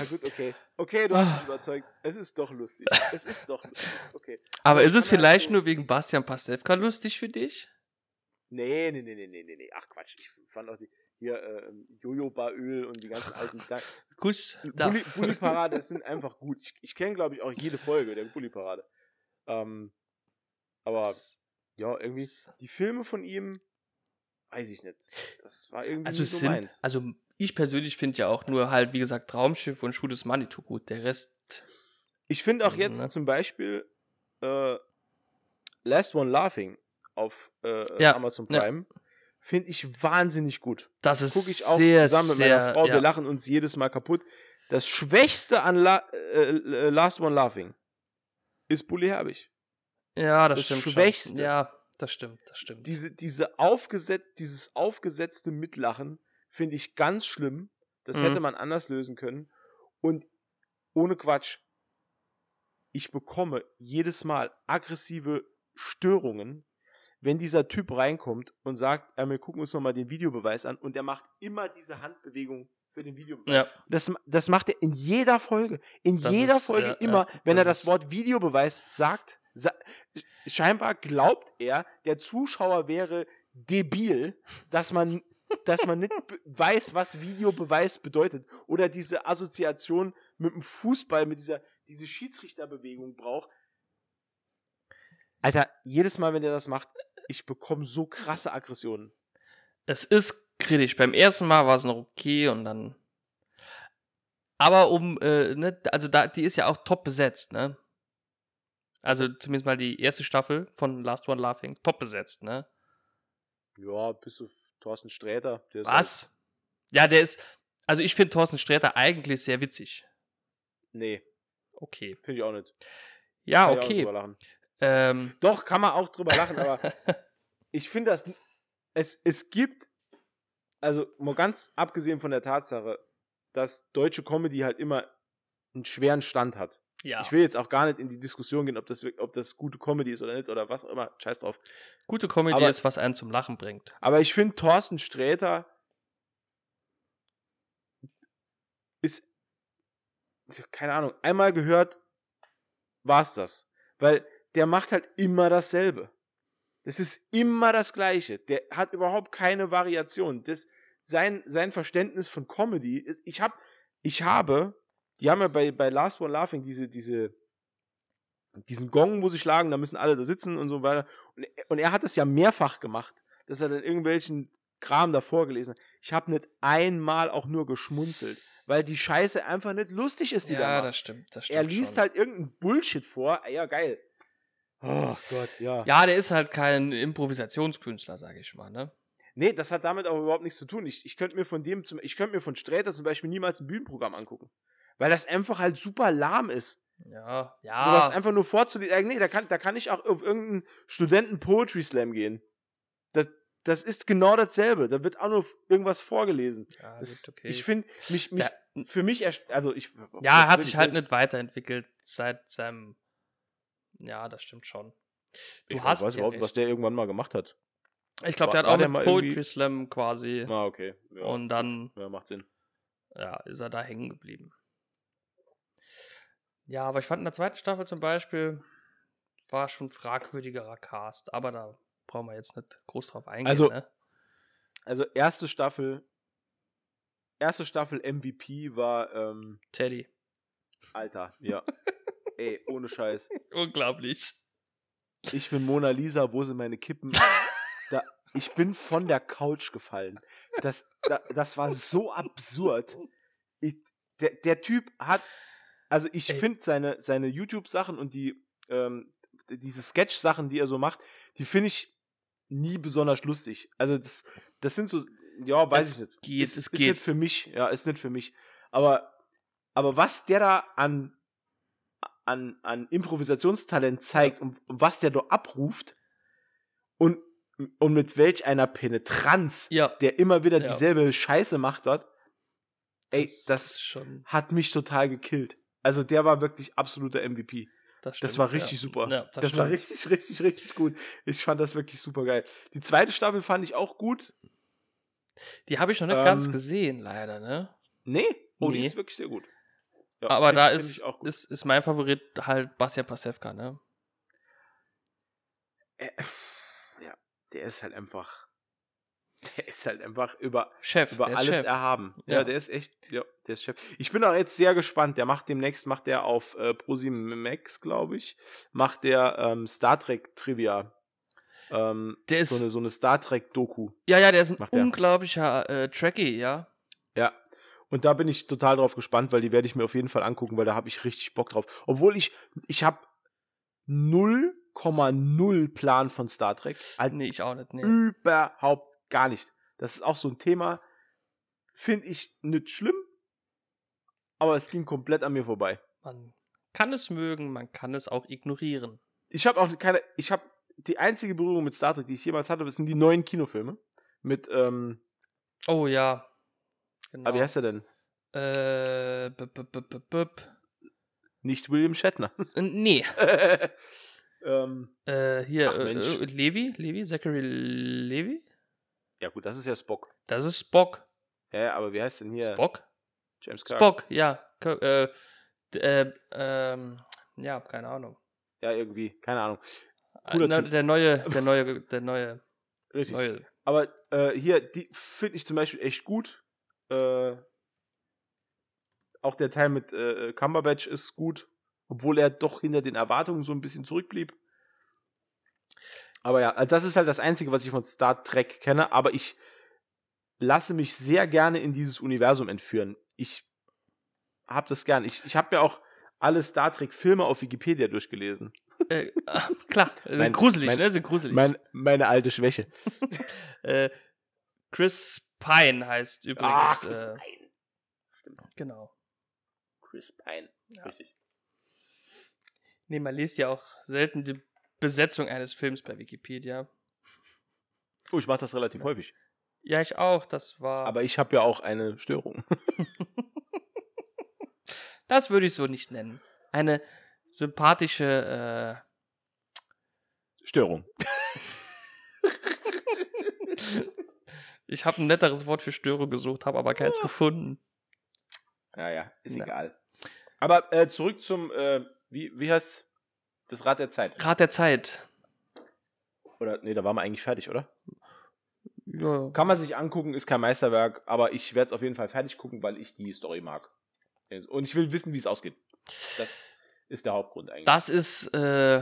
Ah, gut, okay. Okay, du hast mich überzeugt. Es ist doch lustig. Es ist doch lustig. Okay. Aber, ist es vielleicht nur wegen Bastian Pastewka lustig für dich? Nee, nee, nee, nee, nee, nee. Ach Quatsch, ich fand auch die, hier äh, Jojobaöl und die ganzen alten Kuss. Bulli, Bulli Parade sind einfach gut. Ich, ich kenne, glaube ich, auch jede Folge der Bulli Parade. Ähm, aber ja, irgendwie die Filme von ihm, weiß ich nicht. Das war irgendwie also nicht so sind, meins. Also ich persönlich finde ja auch nur halt, wie gesagt, Traumschiff und Shoot is Manitou gut. Der Rest. Ich finde auch jetzt ne? zum Beispiel äh, Last One Laughing auf äh, ja, Amazon Prime. Ja. Finde ich wahnsinnig gut. Das ist Guck ich auch sehr, zusammen mit sehr, meiner Frau. Ja. Wir lachen uns jedes Mal kaputt. Das Schwächste an La äh, äh Last One Laughing ist Bully Herbig. Ja, das, das stimmt. Das Schwächste. Schon. Ja, das stimmt, das stimmt. Diese, diese aufgesetz, dieses aufgesetzte Mitlachen finde ich ganz schlimm. Das mhm. hätte man anders lösen können. Und ohne Quatsch, ich bekomme jedes Mal aggressive Störungen, wenn dieser Typ reinkommt und sagt, ja, wir gucken uns nochmal den Videobeweis an und er macht immer diese Handbewegung für den Videobeweis. Ja. Das, das macht er in jeder Folge. In das jeder ist, Folge ja, immer, ja, wenn er das Wort Videobeweis sagt, sa scheinbar glaubt er, der Zuschauer wäre debil, dass man, dass man nicht weiß, was Videobeweis bedeutet. Oder diese Assoziation mit dem Fußball, mit dieser diese Schiedsrichterbewegung braucht. Alter, jedes Mal, wenn er das macht, ich bekomme so krasse Aggressionen. Es ist kritisch. Beim ersten Mal war es noch okay und dann. Aber um, äh, ne, also da, die ist ja auch top besetzt, ne? Also zumindest mal die erste Staffel von Last One Laughing, top besetzt, ne? Ja, bis auf Thorsten Sträter. Was? Halt ja, der ist. Also ich finde Thorsten Sträter eigentlich sehr witzig. Nee. Okay. Finde ich auch nicht. Ja, kann okay. Ähm, Doch, kann man auch drüber lachen, aber ich finde das. Es, es gibt, also mal ganz abgesehen von der Tatsache, dass deutsche Comedy halt immer einen schweren Stand hat. Ja. Ich will jetzt auch gar nicht in die Diskussion gehen, ob das, ob das gute Comedy ist oder nicht oder was auch immer. Scheiß drauf. Gute Comedy aber, ist, was einen zum Lachen bringt. Aber ich finde, Thorsten Sträter ist, keine Ahnung, einmal gehört, war's das. Weil der macht halt immer dasselbe. Das ist immer das Gleiche. Der hat überhaupt keine Variation. Das, sein, sein Verständnis von Comedy ist, ich hab, ich habe die haben ja bei, bei Last One Laughing diese, diese, diesen Gong, wo sie schlagen, da müssen alle da sitzen und so weiter. Und, und er hat das ja mehrfach gemacht, dass er dann irgendwelchen Kram davor gelesen hat. Ich habe nicht einmal auch nur geschmunzelt, weil die Scheiße einfach nicht lustig ist, die ja, da macht. das stimmt, das stimmt. Er liest schon. halt irgendeinen Bullshit vor. Ja, geil. Oh Gott, ja. Ja, der ist halt kein Improvisationskünstler, sage ich mal, ne? Nee, das hat damit auch überhaupt nichts zu tun. Ich, ich könnte mir von dem, ich könnte mir von Sträter zum Beispiel niemals ein Bühnenprogramm angucken weil das einfach halt super lahm ist. Ja, ja. Sowas einfach nur vorzulesen. Äh, nee, da kann, da kann ich auch auf irgendeinen Studenten-Poetry-Slam gehen. Das, das ist genau dasselbe. Da wird auch nur irgendwas vorgelesen. Ja, das, okay. Ich finde, mich, mich, ja. für mich, also ich. Ja, er hat sich halt nicht weiterentwickelt seit seinem. Ja, das stimmt schon. Du ich hast weiß überhaupt, was der irgendwann mal gemacht hat. Ich glaube, der hat auch mal Poetry irgendwie- Slam quasi. Ah, okay. Ja, Und dann ja, macht Sinn. ja, ist er da hängen geblieben. Ja, aber ich fand in der zweiten Staffel zum Beispiel war schon fragwürdigerer Cast, aber da brauchen wir jetzt nicht groß drauf eingehen. Also, ne? Also erste Staffel, erste Staffel MVP war, ähm, Teddy. Alter, ja. Ey, ohne Scheiß. Unglaublich. Ich bin Mona Lisa, wo sind meine Kippen? Da, ich bin von der Couch gefallen. Das, da, das war so absurd. Ich, der, der Typ hat, also ich finde seine, seine YouTube-Sachen und die, ähm, diese Sketch-Sachen, die er so macht, die finde ich nie besonders lustig. Also das, das sind so, ja, weiß Es ich nicht. geht, ist, es ist geht. nicht für mich, ja, ist nicht für mich. Aber, aber was der da an, an, an Improvisationstalent zeigt und, und was der da abruft und, und mit welch einer Penetranz Ja, der immer wieder Ja. dieselbe Scheiße macht dort, ey, das ist schon. hat mich total gekillt. Also der war wirklich absoluter MVP. Das, Das stimmt, war ja. richtig super. Ja, das das, war richtig, richtig, richtig gut. Ich fand das wirklich super geil. Die zweite Staffel fand ich auch gut. Die habe ich noch nicht ganz Ähm, gesehen, leider, ne? Nee, oh, die Nee. ist wirklich sehr gut. Ja, Aber da ist, ist, ist mein Favorit halt Bastian Pastewka, ne? Äh, ja, der ist halt einfach, der ist halt einfach über, Chef. über alles Chef. erhaben. Ja. Ja. der ist echt, ja, der ist Chef. Ich bin auch jetzt sehr gespannt. Der macht demnächst, macht der auf äh, ProSieben Max, glaube ich, macht der ähm, Star Trek Trivia. Ähm, Der ist, so eine, so eine Star Trek Doku. ja, ja, der ist ein unglaublicher äh, Tracky, ja. Ja. Und da bin ich total drauf gespannt, weil die werde ich mir auf jeden Fall angucken, weil da habe ich richtig Bock drauf. Obwohl ich, ich habe 0,0 Plan von Star Trek. Halt Nee, ich auch nicht, nee. überhaupt gar nicht. Das ist auch so ein Thema, finde ich nicht schlimm, aber es ging komplett an mir vorbei. Man kann es mögen, man kann es auch ignorieren. Ich habe auch keine, ich habe die einzige Berührung mit Star Trek, die ich jemals hatte, das sind die neuen Kinofilme mit, ähm, Oh ja. Genau. ah, wie heißt er denn? Äh, b -b -b -b -b Nicht William Shatner. Äh, Nee. ähm, Äh, hier, Ach, äh, äh, Levi? Levi? Zachary Levi? ja gut, das ist ja Spock. Das ist Spock. Ja, aber wie heißt denn hier? Spock? James Kirk. Spock, ja. Äh, äh, ähm, ja, keine Ahnung. Ja, irgendwie, keine Ahnung. Äh, na, der neue, der neue, der neue, Richtig. neue. Aber äh, hier, die finde ich zum Beispiel echt gut. Äh, auch der Teil mit äh, Cumberbatch ist gut, obwohl er doch hinter den Erwartungen so ein bisschen zurückblieb. Aber ja, also das ist halt das Einzige, was ich von Star Trek kenne, aber ich lasse mich sehr gerne in dieses Universum entführen. Ich habe das gern. Ich, ich habe mir auch alle Star Trek-Filme auf Wikipedia durchgelesen. Äh, klar, sind Mein- gruselig, mein- ne? Sind gruselig. Mein, meine alte Schwäche. äh, Chris Pine heißt übrigens. Ah, Chris äh, Pine. Stimmt. genau. Chris Pine. Ja. Richtig. Nee, man liest ja auch selten die Besetzung eines Films bei Wikipedia. Oh, ich mache das relativ häufig. Ja, ich auch. Das war. Aber ich habe ja auch eine Störung. das würde ich so nicht nennen. Eine sympathische. Störung. Äh, ich habe ein netteres Wort für Störung gesucht, habe aber keins gefunden. Ja, ja, ist Na. egal. Aber äh, zurück zum, äh, wie, wie heißt das Rad der Zeit? Rat der Zeit. Oder, nee, da waren wir eigentlich fertig, oder? Ja, Kann man sich angucken, ist kein Meisterwerk, aber ich werde es auf jeden Fall fertig gucken, weil ich die Story mag. Und ich will wissen, wie es ausgeht. Das ist der Hauptgrund eigentlich. das ist. Äh,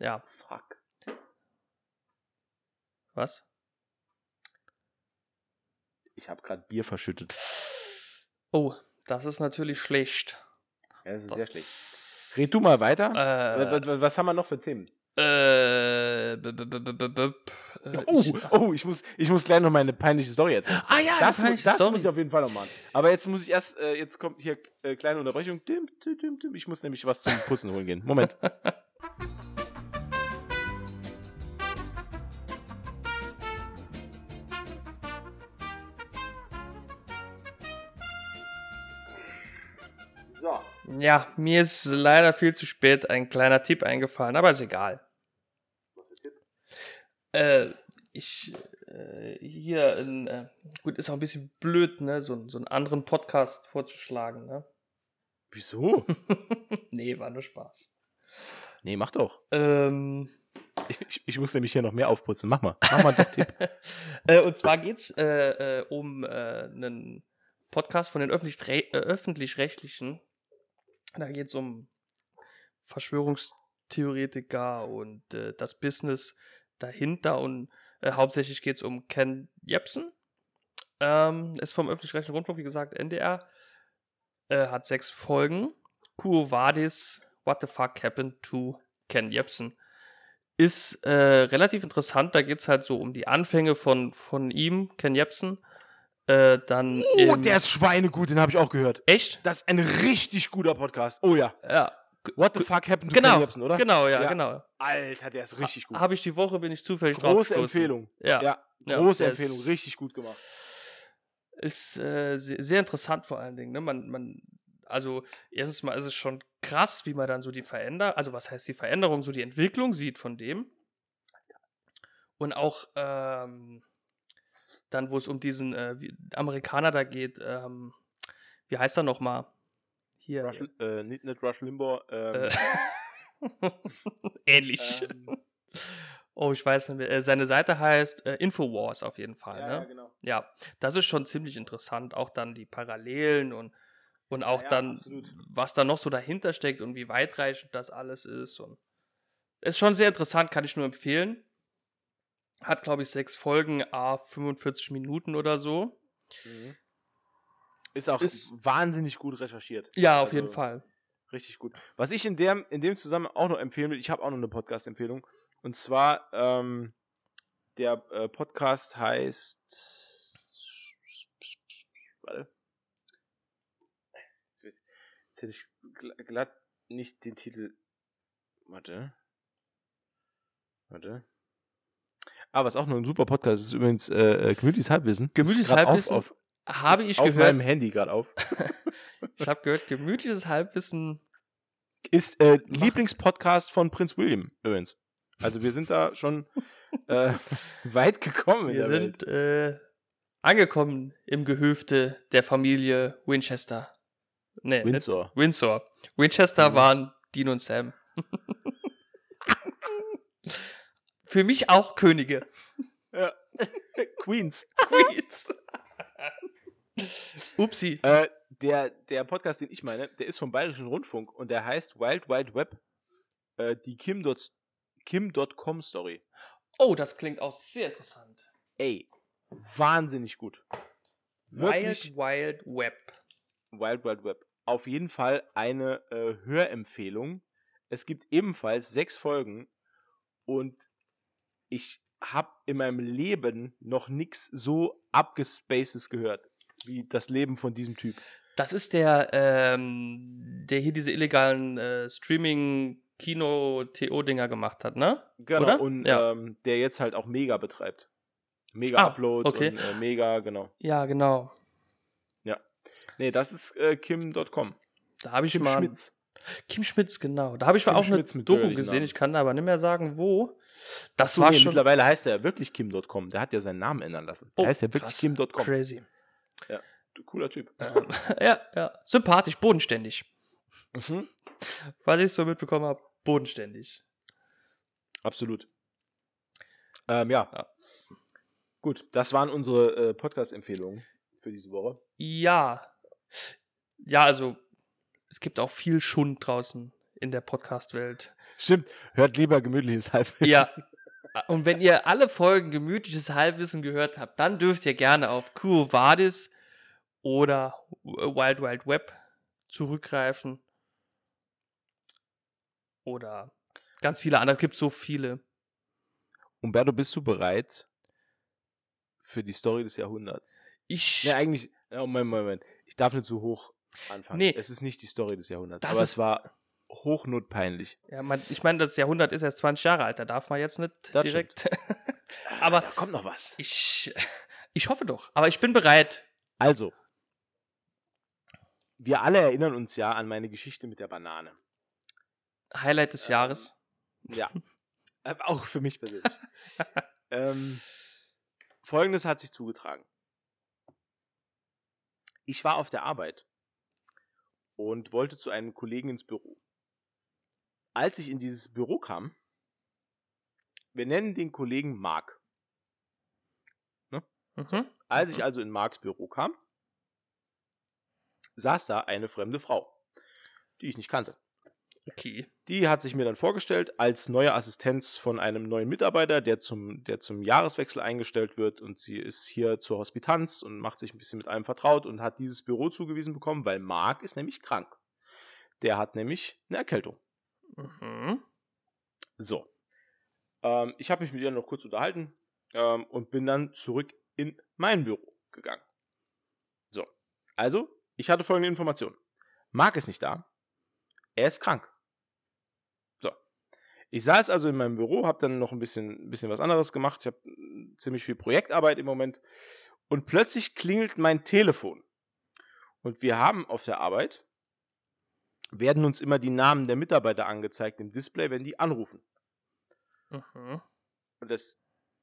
ja, Fuck. was? Ich habe gerade Bier verschüttet. Oh, das ist natürlich schlecht. Ja, das ist sehr schlecht. Red du mal weiter. Äh, was, was, was haben wir noch für Themen? äh, b -b -b äh, Oh, ich- oh, ich muss, ich muss gleich noch meine peinliche Story erzählen. Ah ja, das, das, mu- ich das Story. muss ich auf jeden Fall noch machen. Aber jetzt muss ich erst, äh, jetzt kommt hier äh, kleine Unterbrechung. Dim, dim, dim, dim. Ich muss nämlich was zum Putzen holen gehen. Moment. So. Ja, mir ist leider viel zu spät ein kleiner Tipp eingefallen, aber ist egal. Was für Tipp? Äh, ich äh, hier, in, äh, gut, ist auch ein bisschen blöd, ne, so, so einen anderen Podcast vorzuschlagen, ne? Wieso? nee, war nur Spaß. Nee, mach doch. Ähm, ich, ich, ich, muss nämlich hier noch mehr aufputzen. Mach mal. Mach mal einen Tipp. äh, und zwar geht's äh, äh, um äh, einen Podcast von den öffentlich-rechtlichen. Öffentlich da geht's um Verschwörungstheoretiker und äh, das Business dahinter und äh, hauptsächlich geht es um Ken Jebsen. Ähm, ist vom öffentlich-rechtlichen Rundfunk, wie gesagt, NDR. Äh, hat sechs Folgen. Quo Vadis, What the fuck happened to Ken Jebsen? Ist äh, relativ interessant. Da geht es halt so um die Anfänge von, von ihm, Ken Jebsen. Äh, dann oh, der ist schweinegut, den habe ich auch gehört. Echt? Das ist ein richtig guter Podcast. Oh ja. Ja. What the fuck happened to genau, Ken Jebsen, oder? Genau, ja, ja, genau. Alter, der ist richtig gut. Habe ich die Woche, bin ich zufällig Große Empfehlung. Ja. ja. ja große Empfehlung, richtig gut gemacht. Ist äh, sehr, sehr, interessant vor allen Dingen. Ne? Man, man, also erstens mal ist es schon krass, wie man dann so die Veränderung, also was heißt die Veränderung, so die Entwicklung sieht von dem. Und auch ähm, dann, wo es um diesen äh, Amerikaner da geht, ähm, wie heißt er nochmal? Hier. Rush, äh, nicht, nicht Rush Limbaugh. Ähm, äh, Ähnlich. Ähm, oh, ich weiß nicht mehr. Äh, seine Seite heißt äh, Infowars auf jeden Fall. Ja, ne? ja, genau. Ja, das ist schon ziemlich interessant. Auch dann die Parallelen und, und auch ja, dann, absolut. was da noch so dahinter steckt und wie weitreichend das alles ist. Und ist schon sehr interessant, kann ich nur empfehlen. Hat, glaube ich, sechs Folgen, a 45 Minuten oder so. Mhm. Ist auch ist, wahnsinnig gut recherchiert. Ja, auf also, jeden Fall. Richtig gut. Was ich in, der, in dem Zusammenhang auch noch empfehlen will, ich habe auch noch eine Podcast-Empfehlung. Und zwar, ähm, der äh, Podcast heißt. Warte. Jetzt hätte ich glatt nicht den Titel. Warte. Warte. Aber es ist auch noch ein super Podcast. Das ist übrigens äh, äh Gemütliches Halbwissen. Gemütliches Halbwissen. Auf, auf, habe ich auf gehört. Auf meinem Handy gerade auf. ich habe gehört, gemütliches Halbwissen ist äh, Lieblingspodcast von Prinz William übrigens. Also wir sind da schon äh, weit gekommen. Wir sind äh, angekommen im Gehöfte der Familie Winchester. Nee, Windsor. Windsor. Winchester mhm. waren Dean und Sam. Für mich auch Könige. Ja. Queens. Queens. Upsi. Äh, der, der Podcast, den ich meine, der ist vom Bayerischen Rundfunk und der heißt Wild Wide Web, äh, die Kim.com Kim Story. Oh, das klingt auch sehr interessant. Ey, wahnsinnig gut. Wirklich Wild Wild Web. Wild Wild Web. Auf jeden Fall eine äh, Hörempfehlung. Es gibt ebenfalls sechs Folgen und ich habe in meinem Leben noch nichts so abgespaces gehört wie das Leben von diesem Typ. Das ist der, ähm, der hier diese illegalen äh, Streaming-Kino-TO-Dinger gemacht hat, ne? Genau, Oder? und ja. ähm, der jetzt halt auch Mega betreibt. Mega ah, Upload okay. und äh, Mega, genau. Ja, genau. Ja. Nee, das ist äh, Kim.com. Da habe ich Kim mal. Schmitz. Kim Schmitz, genau. Da habe ich Kim auch Schmitz eine Doku gesehen. Namen. Ich kann aber nicht mehr sagen, wo. Das war schon. Mittlerweile heißt er ja wirklich Kim.com. Der hat ja seinen Namen ändern lassen. Der oh, heißt ja wirklich Kim.com. Crazy. Ja, cooler Typ. Ähm, ja, ja. Sympathisch, bodenständig. Mhm. Was ich so mitbekommen habe, bodenständig. Absolut. Ähm, ja. ja. Gut, das waren unsere äh, Podcast-Empfehlungen für diese Woche. Ja. Ja, also es gibt auch viel Schund draußen in der Podcast-Welt. Stimmt, hört lieber gemütliches Halbwissen. Ja. Und wenn ihr alle Folgen gemütliches Halbwissen gehört habt, dann dürft ihr gerne auf Quo Vadis oder Wild Wild Web zurückgreifen. Oder ganz viele andere. Es gibt so viele. Umberto, bist du bereit für die Story des Jahrhunderts? Ich. Ne, eigentlich. Moment, Moment. Ich darf nicht zu hoch anfangen. Nee. Es ist nicht die Story des Jahrhunderts. Das aber es war hochnotpeinlich. Ja, man, ich meine, das Jahrhundert ist erst 20 Jahre alt. Da darf man jetzt nicht das direkt. aber. Da kommt noch was. Ich, ich hoffe doch. Aber ich bin bereit. Also, wir alle erinnern uns ja an meine Geschichte mit der Banane. Highlight des ähm, Jahres. Ja. auch für mich persönlich. ähm, Folgendes hat sich zugetragen. Ich war auf der Arbeit und wollte zu einem Kollegen ins Büro. Als ich in dieses Büro kam, wir nennen den Kollegen Mark. Ne? Mhm. Als ich mhm. also in Marks Büro kam, saß da eine fremde Frau, die ich nicht kannte. Okay. Die hat sich mir dann vorgestellt als neue Assistenz von einem neuen Mitarbeiter, der zum, der zum Jahreswechsel eingestellt wird und sie ist hier zur Hospitanz und macht sich ein bisschen mit allem vertraut und hat dieses Büro zugewiesen bekommen, weil Marc ist nämlich krank. Der hat nämlich eine Erkältung. Mhm. So. Ähm, ich habe mich mit ihr noch kurz unterhalten ähm, und bin dann zurück in mein Büro gegangen. So. Also, ich hatte folgende Information. Marc ist nicht da. Er ist krank. Ich saß also in meinem Büro, habe dann noch ein bisschen, bisschen was anderes gemacht. Ich habe hm, ziemlich viel Projektarbeit im Moment. Und plötzlich klingelt mein Telefon. Und wir haben auf der Arbeit, werden uns immer die Namen der Mitarbeiter angezeigt im Display, wenn die anrufen. Mhm. Und das,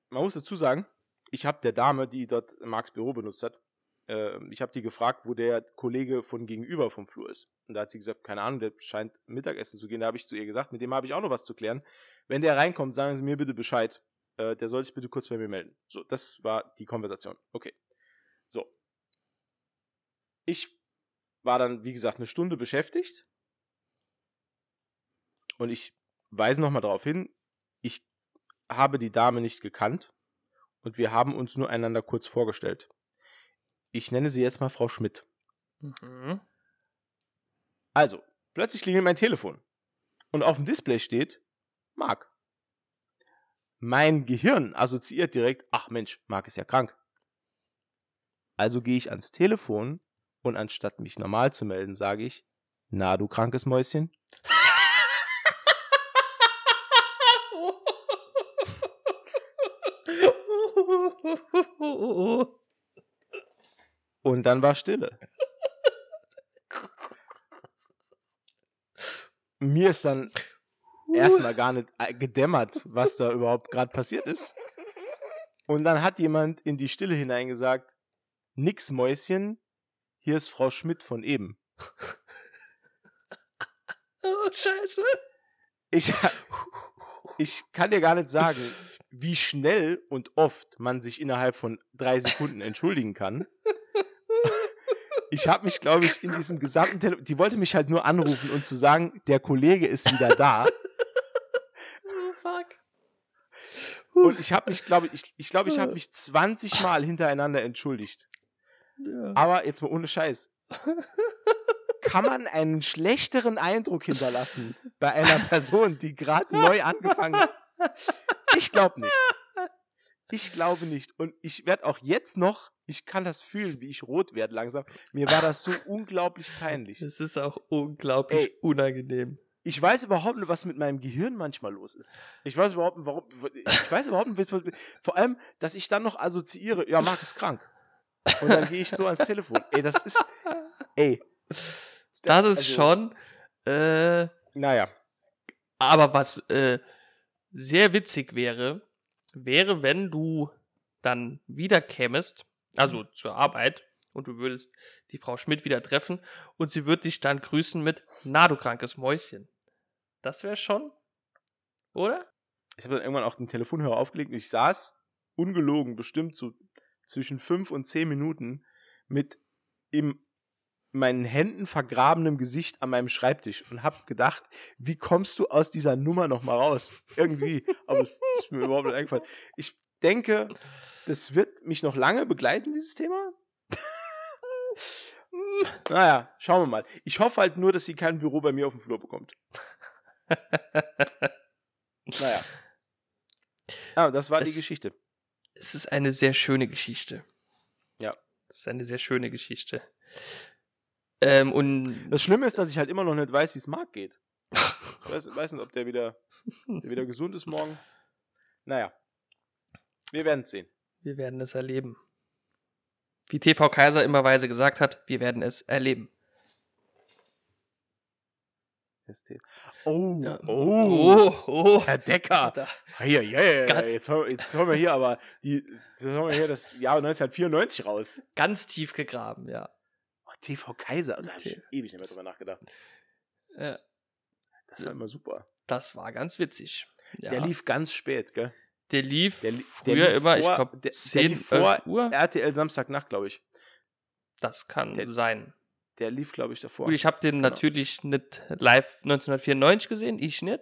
man muss dazu sagen, ich habe der Dame, die dort Marks Büro benutzt hat, äh, ich habe die gefragt, wo der Kollege von gegenüber vom Flur ist. Und da hat sie gesagt, keine Ahnung, der scheint Mittagessen zu gehen. Da habe ich zu ihr gesagt, mit dem habe ich auch noch was zu klären. Wenn der reinkommt, sagen Sie mir bitte Bescheid. Äh, der soll sich bitte kurz bei mir melden. So, das war die Konversation. Okay. So. Ich war dann, wie gesagt, eine Stunde beschäftigt. Und ich weise nochmal darauf hin, ich habe die Dame nicht gekannt und wir haben uns nur einander kurz vorgestellt. Ich nenne sie jetzt mal Frau Schmidt. Mhm. Also, plötzlich klingelt mein Telefon. Und auf dem Display steht Marc. Mein Gehirn assoziiert direkt, ach Mensch, Marc ist ja krank. Also gehe ich ans Telefon und anstatt mich normal zu melden, sage ich, na du krankes Mäuschen. Und dann war Stille. Mir ist dann erstmal gar nicht äh, gedämmert, was da überhaupt gerade passiert ist. Und dann hat jemand in die Stille hineingesagt, nix Mäuschen, hier ist Frau Schmidt von eben. Oh, scheiße. Ich, ich kann dir gar nicht sagen, wie schnell und oft man sich innerhalb von drei Sekunden entschuldigen kann ich habe mich, glaube ich, in diesem gesamten Telefon, die wollte mich halt nur anrufen und zu sagen, der Kollege ist wieder da. oh, fuck. Und ich habe mich, glaube ich, ich, ich glaube, ich habe mich 20 Mal hintereinander entschuldigt. Ja. Aber jetzt mal ohne Scheiß. Kann man einen schlechteren Eindruck hinterlassen bei einer Person, die gerade neu angefangen hat? Ich glaube nicht. Ich glaube nicht. Und ich werde auch jetzt noch, ich kann das fühlen, wie ich rot werde langsam. Mir war das so unglaublich peinlich. Es ist auch unglaublich Ey, unangenehm. Ich weiß überhaupt nicht, was mit meinem Gehirn manchmal los ist. Ich weiß überhaupt nicht, warum. Ich weiß überhaupt nicht, vor allem, dass ich dann noch assoziiere, ja, Marc ist krank. Und dann gehe ich so ans Telefon. Ey, das ist. Ey. Das, das ist also, schon. Äh, naja. Aber was äh, sehr witzig wäre, wäre, wenn du dann wieder kämest, also mhm. zur Arbeit, und du würdest die Frau Schmidt wieder treffen und sie würde dich dann grüßen mit, na du krankes Mäuschen. Das wäre schon, oder? Ich habe dann irgendwann auch den Telefonhörer aufgelegt und ich saß, ungelogen, bestimmt so zwischen fünf und zehn Minuten mit im meinen Händen vergrabenem Gesicht an meinem Schreibtisch und hab gedacht, wie kommst du aus dieser Nummer noch mal raus? Irgendwie, aber es ist mir überhaupt nicht eingefallen. Ich denke, das wird mich noch lange begleiten, dieses Thema. naja, schauen wir mal. Ich hoffe halt nur, dass sie kein Büro bei mir auf dem Flur bekommt. naja. Ah, das war es, die Geschichte. Es ist eine sehr schöne Geschichte. Ja. Es ist eine sehr schöne Geschichte. Ähm, und das Schlimme ist, dass ich halt immer noch nicht weiß, wie es Marc geht. Ich weiß, weiß, nicht, ob der wieder, der wieder gesund ist morgen. Naja. Wir werden es sehen. Wir werden es erleben. Wie TV Kaiser immer weise gesagt hat, wir werden es erleben. Oh, oh, Oh, oh. Herr Decker. Ja, ja, ja, jetzt, jetzt holen wir hier aber die, jetzt holen wir hier das Jahr 1994 raus. Ganz tief gegraben, ja. TV Kaiser, da habe ich ewig nicht mehr drüber nachgedacht. Äh, Das war immer super. Das war ganz witzig. Ja. Der lief ganz spät, gell? Der lief Der li- der früher lief immer, ich vor- glaube, der- der 10, lief 11 vor Uhr. RTL Samstagnacht, glaube ich. Das kann der- sein. Der lief, glaube ich, davor. Gut, ich habe den Genau. natürlich nicht live 1994 gesehen, ich nicht.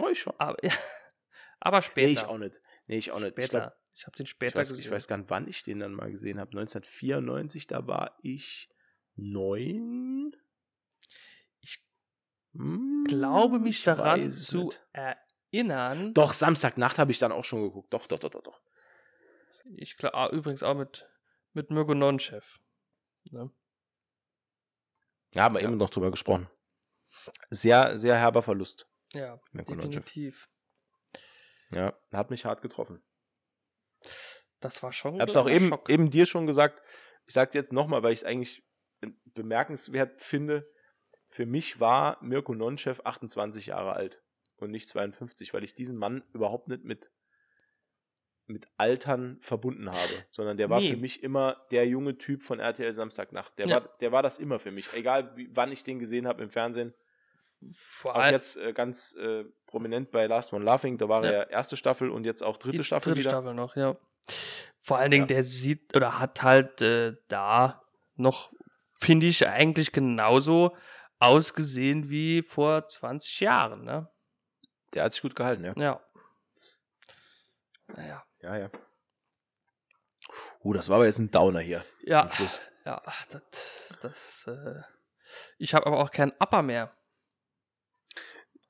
oh, ich schon. Aber, aber später. Nee, ich auch nicht. Nee, ich auch nicht. Ich, Später. Ich, habe den ich, später weiß, gesehen. ich weiß gar nicht, wann ich den dann mal gesehen habe. 1994, da war ich neun. Ich Hm, glaube mich ich daran zu nicht. erinnern. Doch, Samstagnacht habe ich dann auch schon geguckt. Doch, doch, doch, doch, doch. Ich glaube übrigens auch mit, mit Mirko Nonchef. Ne? Ja, haben wir Ja. eben noch drüber gesprochen. Sehr, sehr herber Verlust. Ja, Mirko Nonchef. definitiv. Ja, hat mich hart getroffen. Das war schon Ich habe es auch eben, Schock. eben dir schon gesagt. Ich sage jetzt nochmal, weil ich es eigentlich bemerkenswert finde. Für mich war Mirko Nonchev 28 Jahre alt und nicht 52, weil ich diesen Mann überhaupt nicht mit, mit Altern verbunden habe, sondern der war Nee. für mich immer der junge Typ von RTL Samstagnacht. Der, Ja. war, der war das immer für mich, egal wie, wann ich den gesehen habe im Fernsehen. Vor allem jetzt äh, ganz äh, prominent bei Last One Laughing, da war Ja. er erste Staffel und jetzt auch dritte die Staffel dritte wieder. Staffel noch, ja. Vor allen Dingen, Ja. der sieht oder hat halt äh, da noch, finde ich, eigentlich genauso ausgesehen wie vor 20 Jahren, ne? Der hat sich gut gehalten, ja. Ja. Naja. Ja, ja. Uh, das war aber jetzt ein Downer hier. Ja, ja, das, das, äh, ich habe aber auch keinen Upper mehr.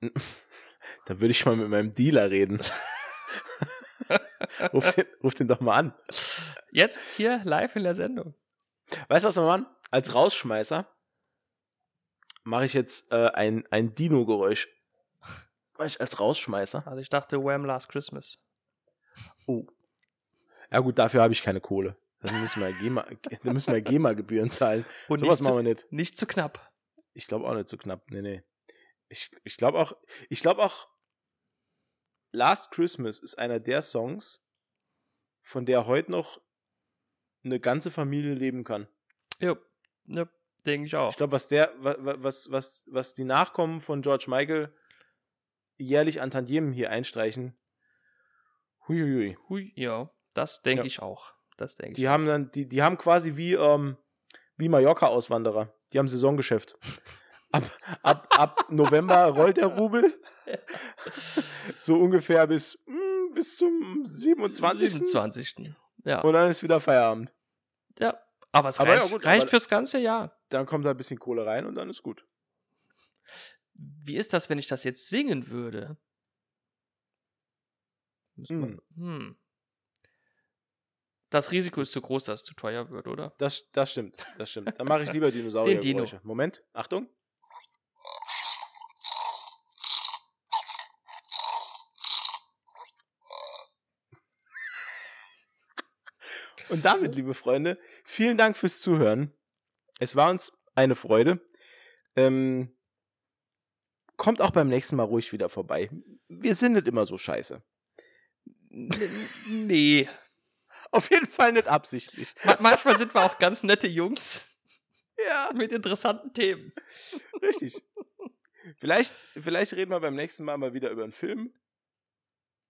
Dann würde ich mal mit meinem Dealer reden. ruf, den, ruf den doch mal an. Jetzt hier live in der Sendung. Weißt du, was wir machen? Als Rausschmeißer mache ich jetzt äh, ein, ein Dino-Geräusch. Mach ich als Rausschmeißer. Also ich dachte Wham Last Christmas. Oh. Ja gut, dafür habe ich keine Kohle. Dann müssen wir GEMA, GEMA-Gebühren zahlen. Und Sowas nicht machen zu, wir nicht. nicht zu knapp. Ich glaube auch nicht so knapp. Nee, nee. Ich, ich glaube auch, ich glaube auch, Last Christmas ist einer der Songs, von der heute noch eine ganze Familie leben kann. Ja, ja denke ich auch. Ich glaube, was der, wa- wa- was, was, was die Nachkommen von George Michael jährlich an Tantiemen hier einstreichen, huiuiui. Hui, ja, das denke Ja. ich auch. Das denke ich. Die haben dann, die, die haben quasi wie, ähm, wie Mallorca-Auswanderer. Die haben Saisongeschäft. Ab, ab, ab November rollt der Rubel. So ungefähr bis, mm, bis zum 27. 27. Ja. Und dann ist wieder Feierabend. ja. Aber es Aber ja, reicht, gut, reicht aber- fürs ganze Jahr. Dann kommt da ein bisschen Kohle rein und dann ist gut. Wie ist das, wenn ich das jetzt singen würde? Hm. hm. Das Risiko ist zu groß, dass es zu teuer wird, oder? Das, das stimmt, das stimmt. Dann mache ich lieber Dinosaurier. Dino. Moment, Achtung. Und damit, liebe Freunde, vielen Dank fürs Zuhören. Es war uns eine Freude. Ähm, kommt auch beim nächsten Mal ruhig wieder vorbei. Wir sind nicht immer so scheiße. Nee. Auf jeden Fall nicht absichtlich. Ma- Manchmal sind wir auch ganz nette Jungs Ja. mit interessanten Themen. Richtig. Vielleicht, vielleicht reden wir beim nächsten Mal mal wieder über einen Film,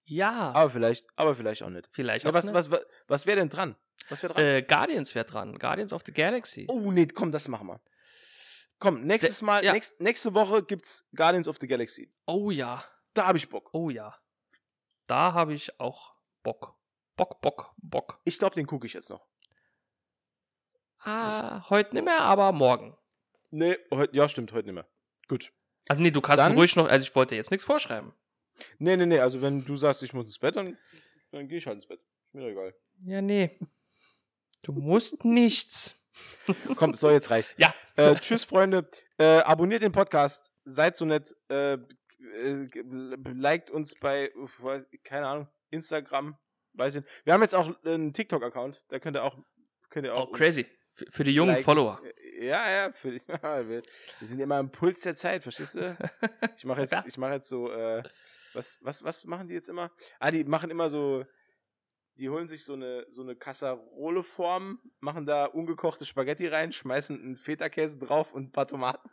Ja, aber vielleicht, aber vielleicht auch nicht. vielleicht Ja, auch was, nicht. was, was, was wäre denn dran? Was wäre dran? Äh, Guardians wäre dran. Guardians of the Galaxy. oh, nee, komm, das machen wir. Komm, nächstes Mal, ja. nächst, nächste Woche gibt's Guardians of the Galaxy. Oh ja. Da habe ich Bock. Oh ja. Da habe ich auch Bock. Bock, Bock, Bock. Ich glaube, den gucke ich jetzt noch. Ah, heute nicht mehr, aber morgen. Nee, heut, ja, stimmt, heute nicht mehr. Gut. Also nee, du kannst Dann- ruhig noch, also ich wollte jetzt nichts vorschreiben. Nee, nee, nee, also wenn du sagst, ich muss ins Bett, dann, dann gehe ich halt ins Bett. Ist mir doch egal. Ja, nee. Du musst nichts. Komm, so, jetzt reicht's. Ja. Äh, tschüss, Freunde. Äh, abonniert den Podcast. Seid so nett. Äh, äh, liked uns bei, keine Ahnung, Instagram. Weiß ich nicht. Wir haben jetzt auch einen TikTok-Account. Da könnt ihr auch, könnt ihr auch. Oh, crazy. Für, für die jungen liken. Follower. Äh, Ja, ja, für dich. Wir, sind immer im Puls der Zeit, verstehst du? Ich mache jetzt, ich mache jetzt so, äh, was, was, was machen die jetzt immer? Ah, die machen immer so, die holen sich so eine, so eine Kasserole-Form, machen da ungekochte Spaghetti rein, schmeißen einen Feta-Käse drauf und ein paar Tomaten.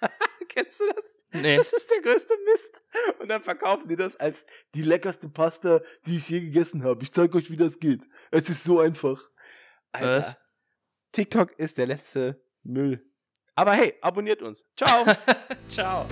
Kennst du das? Nee. Das ist der größte Mist. Und dann verkaufen die das als die leckerste Pasta, die ich je gegessen habe. Ich zeig euch, wie das geht. Es ist so einfach. Alter. Was? TikTok ist der letzte Müll. Aber hey, abonniert uns. Ciao. Ciao.